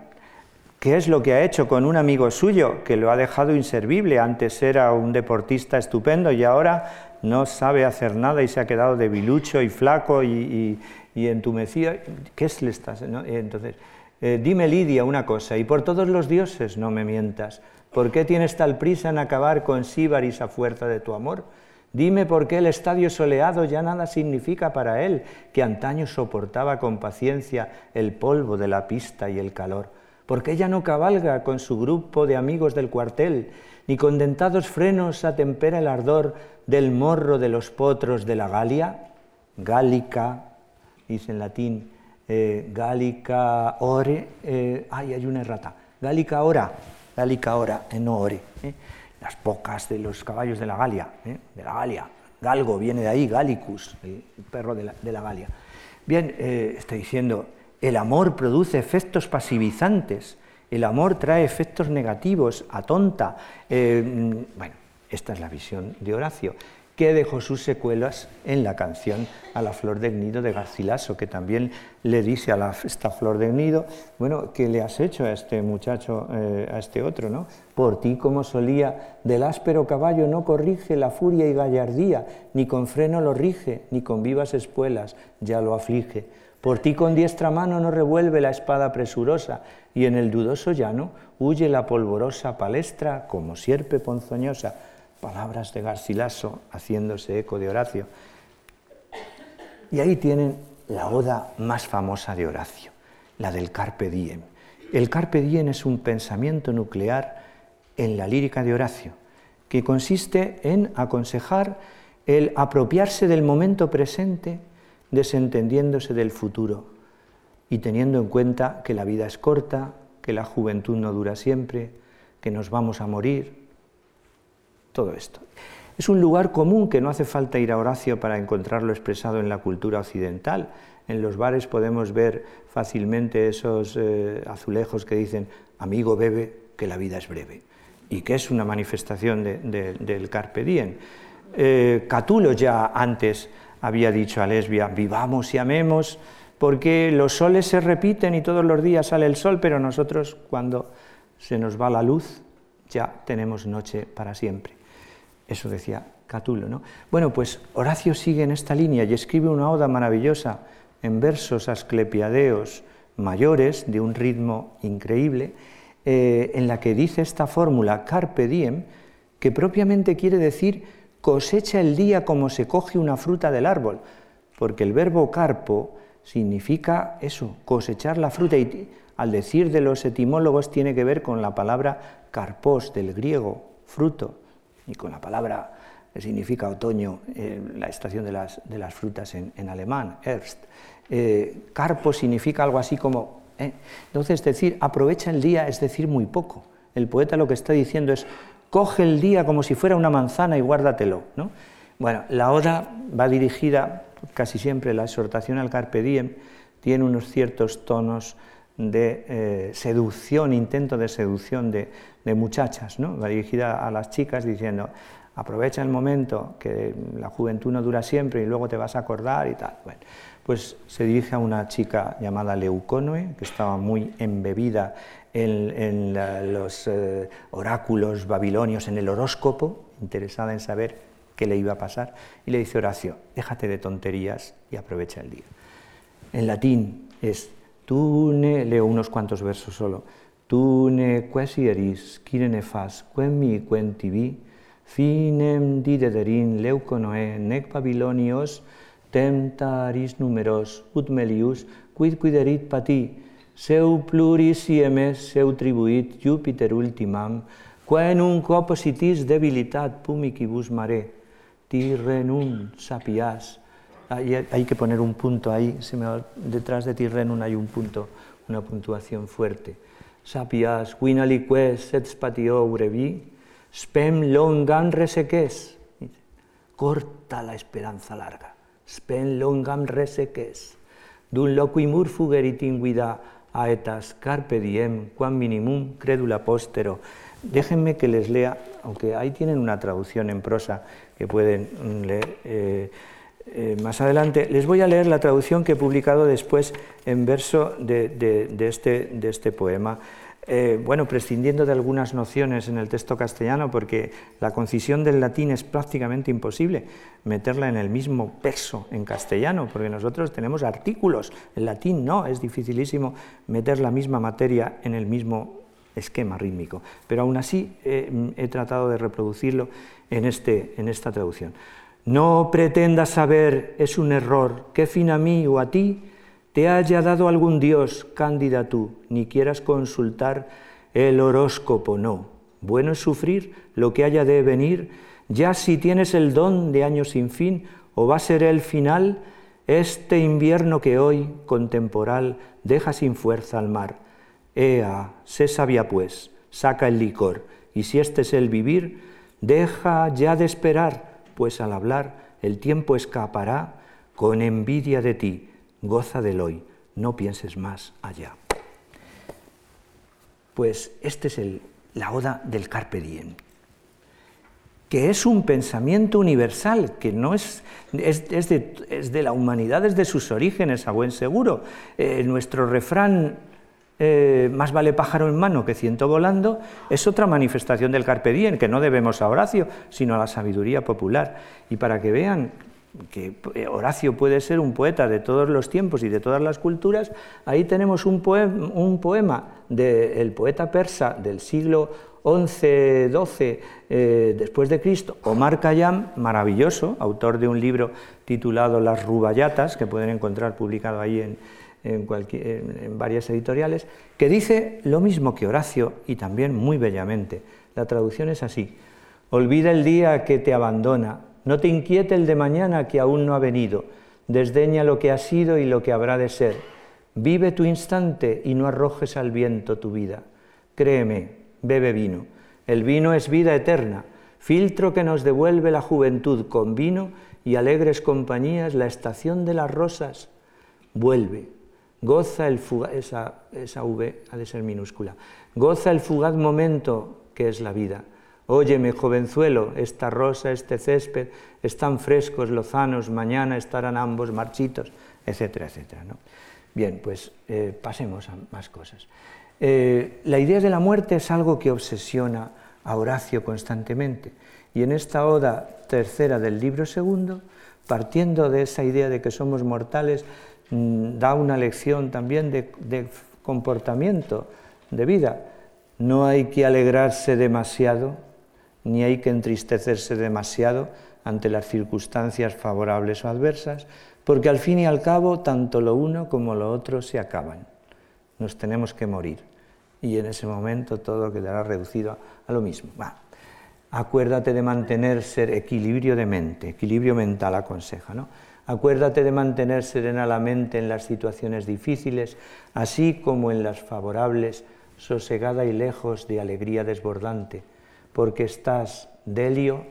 qué es lo que ha hecho con un amigo suyo que lo ha dejado inservible. Antes era un deportista estupendo y ahora no sabe hacer nada y se ha quedado debilucho y flaco y, entumecido. ¿Qué es le estás? Entonces, dime Lidia una cosa, y por todos los dioses no me mientas. ¿Por qué tienes tal prisa en acabar con Síbaris a fuerza de tu amor? Dime por qué el estadio soleado ya nada significa para él, que antaño soportaba con paciencia el polvo de la pista y el calor. ¿Por qué ya no cabalga con su grupo de amigos del cuartel, ni con dentados frenos atempera el ardor del morro de los potros de la Galia? Gálica, dice en latín, eh, Gálica ore, eh, ay, hay una errata, Gálica ora, Gálica ora en ore, ¿eh? las pocas de los caballos de la Galia, ¿eh? de la Galia. Galgo viene de ahí, Galicus, el perro de la, Galia. Bien, eh, estoy diciendo, el amor produce efectos pasivizantes, el amor trae efectos negativos, atonta. bueno, esta es la visión de Horacio que dejó sus secuelas en la canción A la flor del nido de Garcilaso, que también le dice a esta flor del nido, bueno, ¿qué le has hecho a este muchacho, eh, a este otro, no? Por ti como solía, del áspero caballo no corrige la furia y gallardía, ni con freno lo rige, ni con vivas espuelas ya lo aflige. Por ti con diestra mano no revuelve la espada presurosa, y en el dudoso llano huye la polvorosa palestra como sierpe ponzoñosa palabras de Garcilaso haciéndose eco de Horacio. Y ahí tienen la oda más famosa de Horacio, la del Carpe Diem. El Carpe Diem es un pensamiento nuclear en la lírica de Horacio, que consiste en aconsejar el apropiarse del momento presente desentendiéndose del futuro y teniendo en cuenta que la vida es corta, que la juventud no dura siempre, que nos vamos a morir, todo esto. Es un lugar común que no hace falta ir a Horacio para encontrarlo expresado en la cultura occidental. En los bares podemos ver fácilmente esos eh, azulejos que dicen, amigo bebe, que la vida es breve, y que es una manifestación del carpe diem. Eh, Catulo ya antes había dicho a Lesbia, vivamos y amemos, porque los soles se repiten y todos los días sale el sol, pero nosotros cuando se nos va la luz ya tenemos noche para siempre. Eso decía Catulo. ¿no? Bueno, pues Horacio sigue en esta línea y escribe una oda maravillosa en versos asclepiadeos mayores, de un ritmo increíble, eh, en la que dice esta fórmula carpe diem, que propiamente quiere decir cosecha el día como se coge una fruta del árbol, porque el verbo carpo significa eso, cosechar la fruta, y al decir de los etimólogos tiene que ver con la palabra carpos del griego, fruto y con la palabra que significa otoño, eh, la estación de las, de las frutas en, alemán, Herbst. Eh, carpo significa algo así como... Eh, entonces, es decir, aprovecha el día, es decir, muy poco. El poeta lo que está diciendo es, coge el día como si fuera una manzana y guárdatelo. ¿no? Bueno, la oda va dirigida, casi siempre la exhortación al carpe diem, tiene unos ciertos tonos de eh, seducción, intento de seducción de, muchachas, ¿no? va dirigida a las chicas diciendo, aprovecha el momento, que la juventud no dura siempre y luego te vas a acordar y tal. Bueno, pues se dirige a una chica llamada Leuconoe, que estaba muy embebida en, los eh, oráculos babilonios, en el horóscopo, interesada en saber qué le iba a pasar, y le dice Horacio, déjate de tonterías y aprovecha el día. En latín es, tú ne, leo unos cuantos versos solo, tú ne quasieris, quirene fas, quen mi quen tibi, finem didederin leuconoe nec babilonios, temptaris numeros ut melius, quid quiderit pati, seu pluris siemes, seu tribuit Jupiter ultimam, un copositis debilitat pumicibus mare, tirrenum sapias. Hay, que poner un punto ahí, detrás de tirrenum hay un punto, una puntuación fuerte. Sapias, winaliques et spatio urevi, spem longam reseques. Corta la esperanza larga. Spem longam reseques. Dun loquimur fugerit inguida aetas carpe diem, quam minimum credula postero. Déjenme que les lea, aunque ahí tienen una traducción en prosa que pueden leer eh, eh, más adelante, les voy a leer la traducción que he publicado después en verso de, este, este, poema. Eh, bueno, prescindiendo de algunas nociones en el texto castellano, porque la concisión del latín es prácticamente imposible meterla en el mismo verso en castellano, porque nosotros tenemos artículos, en latín no, es dificilísimo meter la misma materia en el mismo esquema rítmico. Pero aún así eh, he tratado de reproducirlo en, este, en esta traducción. No pretendas saber, es un error, qué fin a mí o a ti te haya dado algún Dios, cándida tú, ni quieras consultar el horóscopo, no. Bueno es sufrir lo que haya de venir, ya si tienes el don de años sin fin, o va a ser el final, este invierno que hoy, contemporal, deja sin fuerza al mar Ea, sé sabia pues, saca el licor, y si este es el vivir, deja ya de esperar, pues al hablar el tiempo escapará con envidia de ti, goza del hoy, no pienses más allá. Pues este es la oda del Carpe Diem, que es un pensamiento universal, que no es, es, de, la humanidad desde sus orígenes, a buen seguro. Eh, nuestro refrán eh, más vale pájaro en mano que ciento volando, es otra manifestación del carpe diem, que no debemos a Horacio, sino a la sabiduría popular. Y para que vean que eh, Horacio puede ser un poeta de todos los tiempos y de todas las culturas, ahí tenemos un poema, del poeta persa del siglo XI, XII eh, después de Cristo, Omar Khayyam, maravilloso, autor de un libro titulado Las Rubayatas, que pueden encontrar publicado ahí en, en, varias editoriales, que dice lo mismo que Horacio y también muy bellamente. La traducción es así, olvida el día que te abandona, no te inquiete el de mañana que aún no ha venido, desdeña lo que ha sido y lo que habrá de ser, vive tu instante y no arrojes al viento tu vida. Créeme, bebe vino, el vino es vida eterna, filtro que nos devuelve la juventud con vino y alegres compañías la estación de las rosas. Vuelve, goza el fugaz, esa, esa V ha de ser minúscula, goza el fugaz momento que es la vida. Óyeme, jovenzuelo, esta rosa, este césped, están frescos, lozanos, mañana estarán ambos marchitos, etcétera, etcétera. ¿no? Bien, pues eh, pasemos a más cosas. Eh, la idea de la muerte es algo que obsesiona a Horacio constantemente. Y en esta oda tercera del libro segundo, partiendo de esa idea de que somos mortales, da una lección también de, comportamiento, de vida. No hay que alegrarse demasiado, ni hay que entristecerse demasiado ante las circunstancias favorables o adversas, porque al fin y al cabo tanto lo uno como lo otro se acaban. Nos tenemos que morir y en ese momento todo quedará reducido a lo mismo. acuérdate de mantener ser equilibrio de mente, equilibrio mental aconseja, ¿no? Acuérdate de mantener serena la mente en las situaciones difíciles, así como en las favorables, sosegada y lejos de alegría desbordante, porque estás, Delio,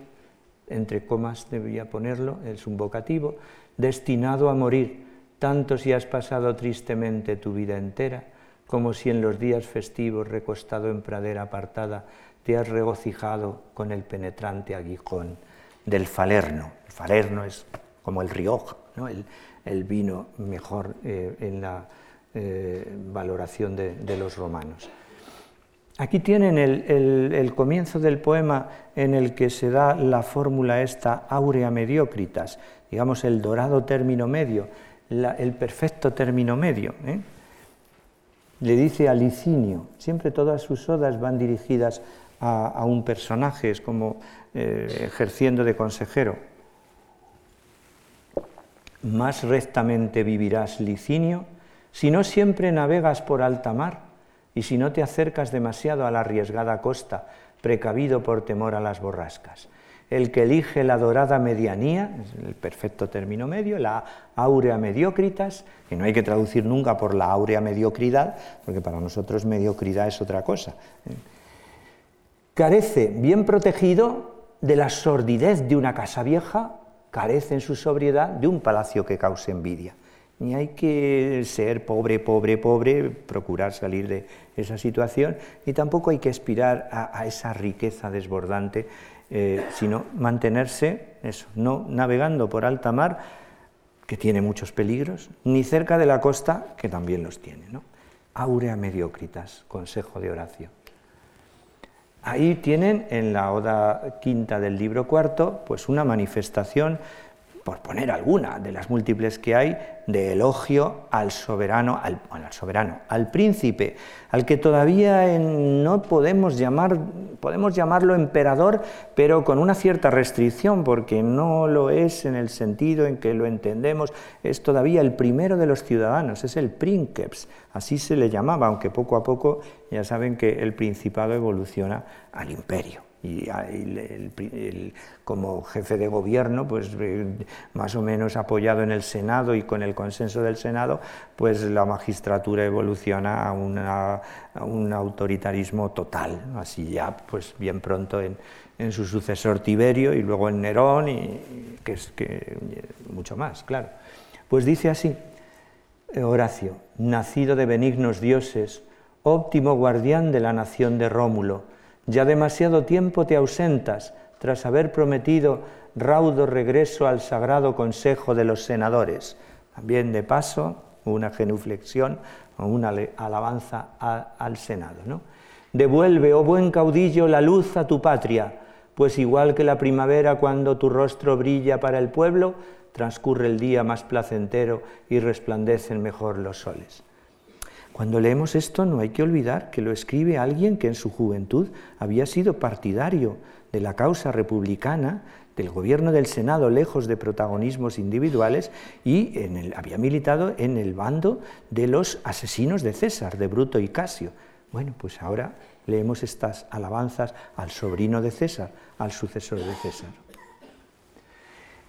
entre comas debía ponerlo, es un vocativo, destinado a morir, tanto si has pasado tristemente tu vida entera, como si en los días festivos, recostado en pradera apartada, te has regocijado con el penetrante aguijón del falerno. El falerno es como el Rioja, ¿no? el, vino mejor eh, en la eh, valoración de, los romanos. Aquí tienen el, comienzo del poema en el que se da la fórmula esta aurea mediocritas, digamos el dorado término medio, el perfecto término medio. ¿eh? Le dice a Licinio, siempre todas sus odas van dirigidas a, un personaje, es como ejerciendo de consejero. Más rectamente vivirás, Licinio, si no siempre navegas por alta mar y si no te acercas demasiado a la arriesgada costa, precavido por temor a las borrascas. El que elige la dorada medianía, el perfecto término medio, la áurea mediocritas, que no hay que traducir nunca por la áurea mediocridad, porque para nosotros mediocridad es otra cosa. ¿eh? carece, bien protegido, de la sordidez de una casa vieja, carece en su sobriedad de un palacio que cause envidia. Ni hay que ser pobre, pobre, pobre, procurar salir de esa situación, ni tampoco hay que aspirar a, esa riqueza desbordante, eh, sino mantenerse, eso, no navegando por alta mar, que tiene muchos peligros, ni cerca de la costa, que también los tiene. ¿no? Aurea mediocritas, consejo de Horacio. Ahí tienen en la Oda quinta del libro cuarto, pues una manifestación, por poner alguna de las múltiples que hay, de elogio al soberano, al, soberano, al príncipe, al que todavía no podemos llamar, podemos llamarlo emperador, pero con una cierta restricción, porque no lo es en el sentido en que lo entendemos, es todavía el primero de los ciudadanos, es el princeps, así se le llamaba, aunque poco a poco ya saben que el principado evoluciona al imperio y como jefe de gobierno, pues eh, más o menos apoyado en el Senado y con el consenso del Senado, pues la magistratura evoluciona a, un autoritarismo total, así ya pues bien pronto en, su sucesor Tiberio y luego en Nerón y que es que mucho más, claro. Pues dice así Horacio, nacido de benignos dioses, óptimo guardián de la nación de Rómulo, ya demasiado tiempo te ausentas tras haber prometido raudo regreso al sagrado consejo de los senadores. También de paso, una genuflexión o una alabanza al Senado. ¿no? Devuelve, oh buen caudillo, la luz a tu patria, pues igual que la primavera cuando tu rostro brilla para el pueblo, transcurre el día más placentero y resplandecen mejor los soles. Cuando leemos esto no hay que olvidar que lo escribe alguien que en su juventud había sido partidario de la causa republicana, del gobierno del Senado lejos de protagonismos individuales y había militado en el bando de los asesinos de César, de Bruto y Casio. Bueno, pues ahora leemos estas alabanzas al sobrino de César, al sucesor de César.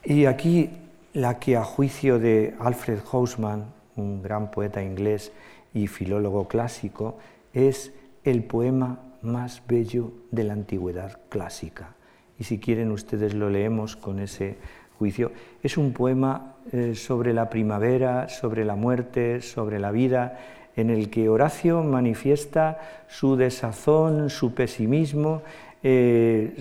Y aquí la que a juicio de Alfred Hausmann, un gran poeta inglés, y filólogo clásico, es el poema más bello de la antigüedad clásica. Y si quieren ustedes lo leemos con ese juicio. Es un poema eh, sobre la primavera, sobre la muerte, sobre la vida, en el que Horacio manifiesta su desazón, su pesimismo, eh,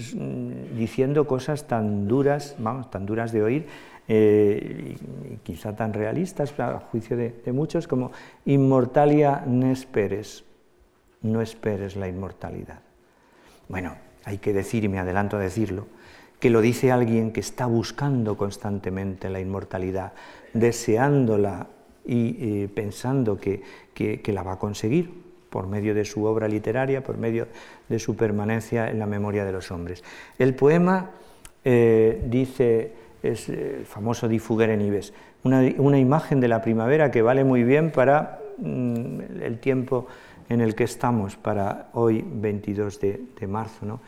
diciendo cosas tan duras, vamos, tan duras de oír, eh, quizá tan realistas a juicio de, muchos como inmortalia no esperes, no esperes la inmortalidad. Bueno, hay que decir, y me adelanto a decirlo, que lo dice alguien que está buscando constantemente la inmortalidad, deseándola y eh, pensando que, la va a conseguir por medio de su obra literaria, por medio de su permanencia en la memoria de los hombres. El poema eh, dice, es eh, el famoso Di Fugere Nives, una, una, imagen de la primavera que vale muy bien para mm, el tiempo en el que estamos, para hoy 22 de, de marzo. ¿no?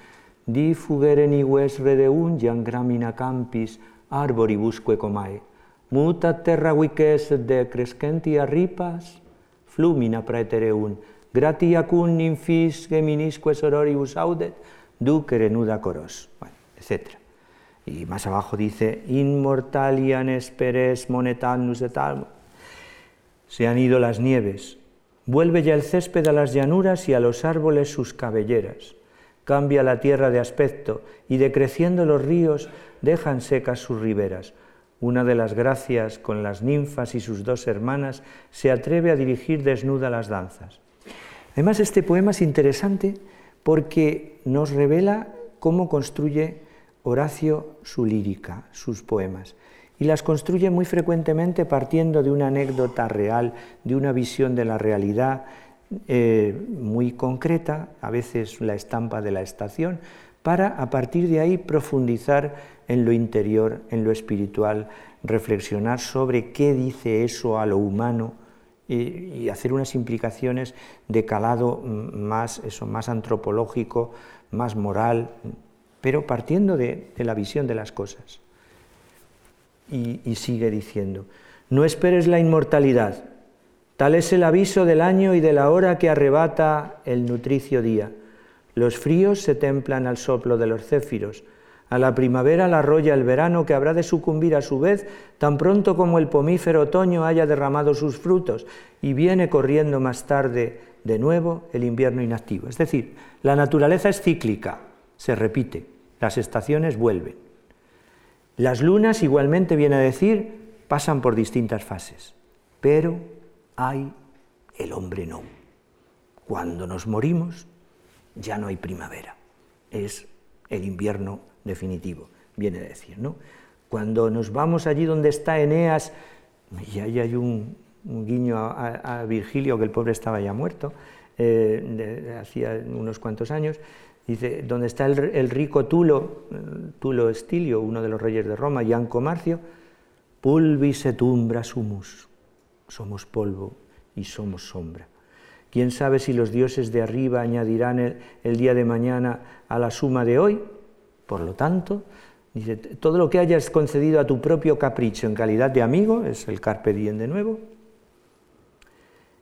Di fugere nives redeungian gramina campis arboribusque comae, muta terra vices de crescenti arripas, flumina praetereun, gratia cun ninfis geminisque sororibus audet, ducere nuda coros, bueno, etc. Y más abajo dice, inmortalian esperes monetanus et almo. Se han ido las nieves, Vuelve ya el césped a las llanuras y a los árboles sus cabelleras. Cambia la tierra de aspecto y decreciendo los ríos dejan secas sus riberas. Una de las gracias, con las ninfas y sus dos hermanas, se atreve a dirigir desnuda las danzas. Además, este poema es interesante porque nos revela cómo construye Horacio su lírica, sus poemas y las construye muy frecuentemente partiendo de una anécdota real, de una visión de la realidad eh, muy concreta, a veces la estampa de la estación, para a partir de ahí profundizar en lo interior, en lo espiritual, reflexionar sobre qué dice eso a lo humano y, hacer unas implicaciones de calado más, eso, más antropológico, más moral, pero partiendo de la visión de las cosas. Y, sigue diciendo, no esperes la inmortalidad, tal es el aviso del año y de la hora que arrebata el nutricio día. Los fríos se templan al soplo de los céfiros, a la primavera la arrolla el verano que habrá de sucumbir a su vez. Tan pronto como el pomífero otoño haya derramado sus frutos y viene corriendo más tarde de nuevo el invierno inactivo. Es decir, la naturaleza es cíclica, se repite, las estaciones vuelven. Las lunas, igualmente viene a decir, pasan por distintas fases, pero hay el hombre no. Cuando nos morimos, ya no hay primavera, es el invierno definitivo, viene a decir, ¿no? Cuando nos vamos allí donde está Eneas, y ahí hay un, guiño a, Virgilio, que el pobre estaba ya muerto, eh, hacía unos cuantos años, Dice, donde está el, rico Tulo, Tulo Estilio, uno de los reyes de Roma, Ianco Marcio, pulvis et umbra sumus, somos polvo y somos sombra. ¿Quién sabe si los dioses de arriba añadirán el, día de mañana a la suma de hoy? Por lo tanto, dice, todo lo que hayas concedido a tu propio capricho en calidad de amigo, es el carpe diem de nuevo,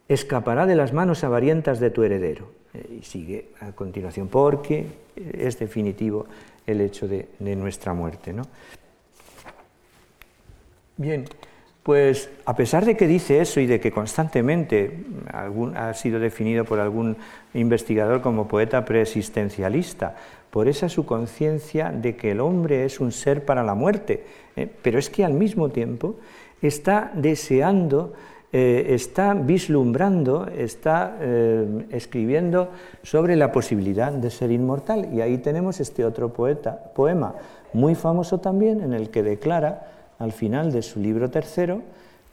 escapará de las manos avarientas de tu heredero. Eh, y sigue a continuación, porque es definitivo el hecho de, nuestra muerte. ¿no? Bien, pues a pesar de que dice eso y de que constantemente ha sido definido por algún investigador como poeta preexistencialista, por esa su conciencia de que el hombre es un ser para la muerte, ¿eh? pero es que al mismo tiempo está deseando eh, está vislumbrando, está eh, escribiendo sobre la posibilidad de ser inmortal. Y ahí tenemos este otro poeta, poema muy famoso también, en el que declara al final de su libro tercero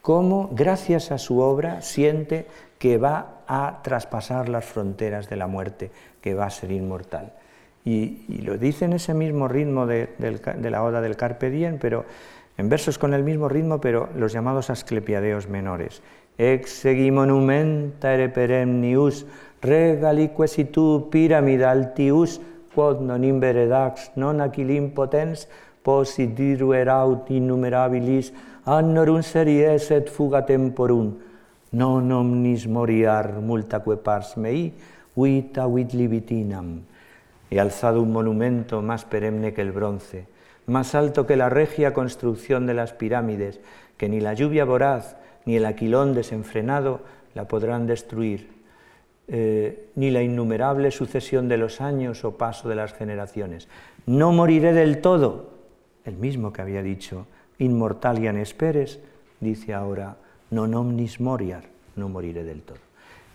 cómo, gracias a su obra, siente que va a traspasar las fronteras de la muerte, que va a ser inmortal. Y, lo dice en ese mismo ritmo de, de la oda del Carpe Diem, pero en versos con el mismo ritmo, pero los llamados asclepiadeos menores. Ex segi monumenta ere peremnius, regalique tu piramida altius, quod non imberedax, non aquilim potens, posidiru eraut innumerabilis, annorum series et fuga temporum, non omnis moriar multaque pars mei, vita vit libitinam. He alzado un monumento más perenne que el bronce, más alto que la regia construcción de las pirámides, que ni la lluvia voraz ni el aquilón desenfrenado la podrán destruir, eh, ni la innumerable sucesión de los años o paso de las generaciones. No moriré del todo, el mismo que había dicho, inmortalian esperes, dice ahora, non omnis moriar, no moriré del todo.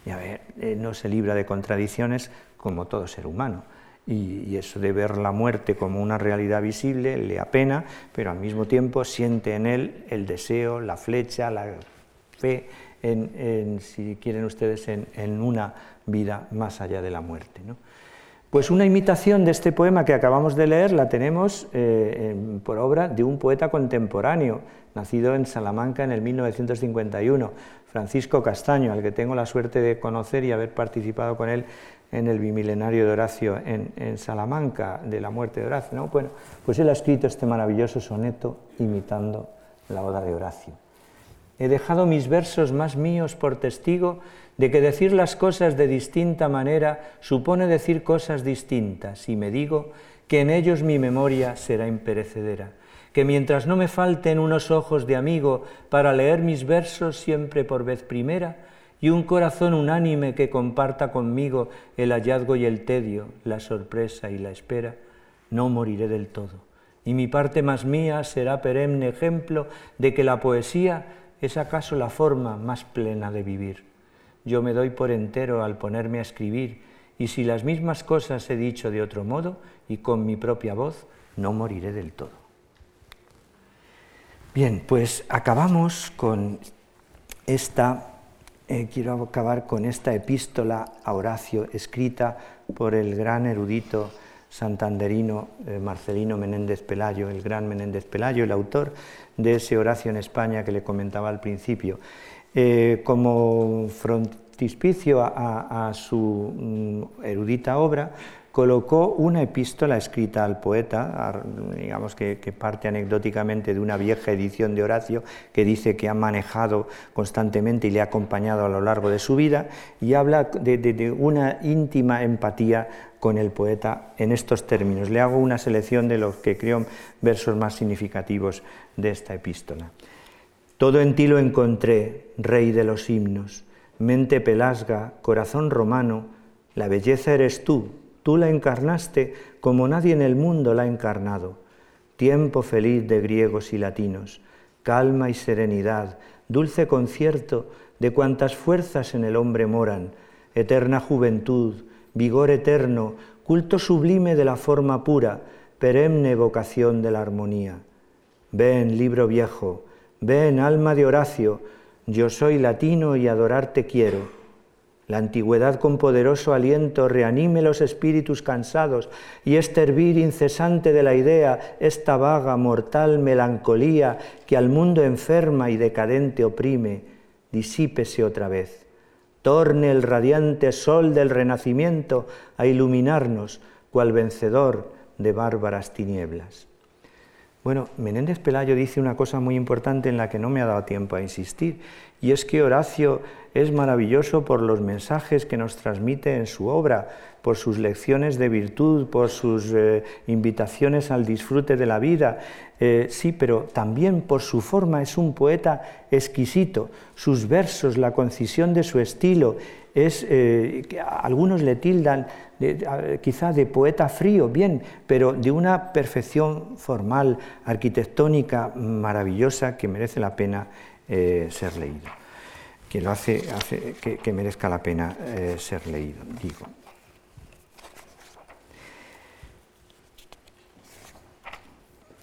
Ya ver, eh, no se libra de contradicciones como todo ser humano y, eso de ver la muerte como una realidad visible le apena, pero al mismo tiempo siente en él el deseo, la flecha, la fe, en, si quieren ustedes, en, una vida más allá de la muerte. Pues una imitación de este poema que acabamos de leer la tenemos eh, por obra de un poeta contemporáneo, nacido en Salamanca en el 1951, Francisco Castaño, al que tengo la suerte de conocer y haber participado con él en el bimilenario de Horacio en, Salamanca, de la muerte de Horacio. ¿no? Bueno, pues él ha escrito este maravilloso soneto imitando la oda de Horacio. He dejado mis versos más míos por testigo de que decir las cosas de distinta manera supone decir cosas distintas, y me digo que en ellos mi memoria será imperecedera, que mientras no me falten unos ojos de amigo para leer mis versos siempre por vez primera, y un corazón unánime que comparta conmigo el hallazgo y el tedio, la sorpresa y la espera, no moriré del todo. Y mi parte más mía será perenne ejemplo de que la poesía es acaso la forma más plena de vivir. Yo me doy por entero al ponerme a escribir, y si las mismas cosas he dicho de otro modo y con mi propia voz, no moriré del todo. Bien, pues acabamos con esta eh, quiero acabar con esta epístola a Horacio escrita por el gran erudito santanderino eh, Marcelino Menéndez Pelayo, el gran Menéndez Pelayo, el autor de ese Horacio en España que le comentaba al principio. Eh, como frontispicio a, su mm, erudita obra, colocó una epístola escrita al poeta, digamos que, parte anecdóticamente de una vieja edición de Horacio que dice que ha manejado constantemente y le ha acompañado a lo largo de su vida, y habla de, una íntima empatía con el poeta en estos términos. Le hago una selección de los que creo versos más significativos de esta epístola. Todo en ti lo encontré, rey de los himnos, mente pelasga, corazón romano, la belleza eres tú, Tú la encarnaste como nadie en el mundo la ha encarnado. Tiempo feliz de griegos y latinos, calma y serenidad, dulce concierto de cuantas fuerzas en el hombre moran, eterna juventud, vigor eterno, culto sublime de la forma pura, perenne vocación de la armonía. Ven, libro viejo, ven, alma de Horacio, yo soy latino y adorarte quiero la antigüedad con poderoso aliento reanime los espíritus cansados y este hervir incesante de la idea, esta vaga, mortal melancolía que al mundo enferma y decadente oprime, disípese otra vez. Torne el radiante sol del renacimiento a iluminarnos, cual vencedor de bárbaras tinieblas. Bueno, Menéndez Pelayo dice una cosa muy importante en la que no me ha dado tiempo a insistir, y es que Horacio es maravilloso por los mensajes que nos transmite en su obra, por sus lecciones de virtud, por sus eh, invitaciones al disfrute de la vida. Eh, sí, pero también por su forma es un poeta exquisito. Sus versos, la concisión de su estilo, es eh, algunos le tildan quizá de poeta frío, bien, pero de una perfección formal, arquitectónica maravillosa que merece la pena ser leído que lo hace, que, merezca la pena eh, ser leído, digo.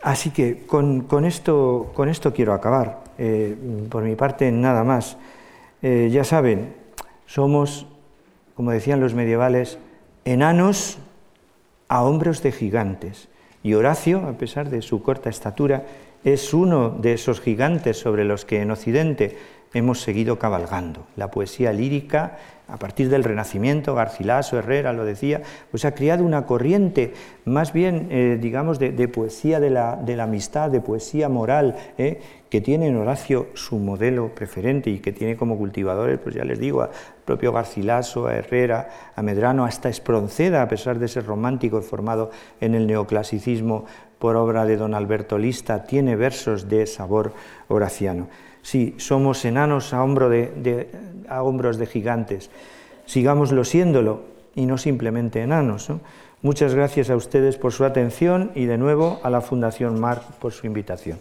Así que con, esto, con esto, quiero acabar. Eh, por mi parte, nada más. Eh, ya saben, somos, como decían los medievales, enanos a hombros de gigantes. Y Horacio, a pesar de su corta estatura, es uno de esos gigantes sobre los que en Occidente hemos seguido cabalgando. La poesía lírica, a partir del Renacimiento, Garcilaso, Herrera lo decía, pues ha creado una corriente más bien, eh, digamos, de, poesía de la, amistad, de poesía moral, eh, que tiene en Horacio su modelo preferente y que tiene como cultivadores, pues ya les digo, al propio Garcilaso, a Herrera, a Medrano, hasta Espronceda, a pesar de ser romántico formado en el neoclasicismo por obra de don Alberto Lista, tiene versos de sabor horaciano. Sí, somos enanos a, hombros de gigantes. Sigámoslo siéndolo y no simplemente enanos. Muchas gracias a ustedes por su atención y de nuevo a la Fundación Marc por su invitación.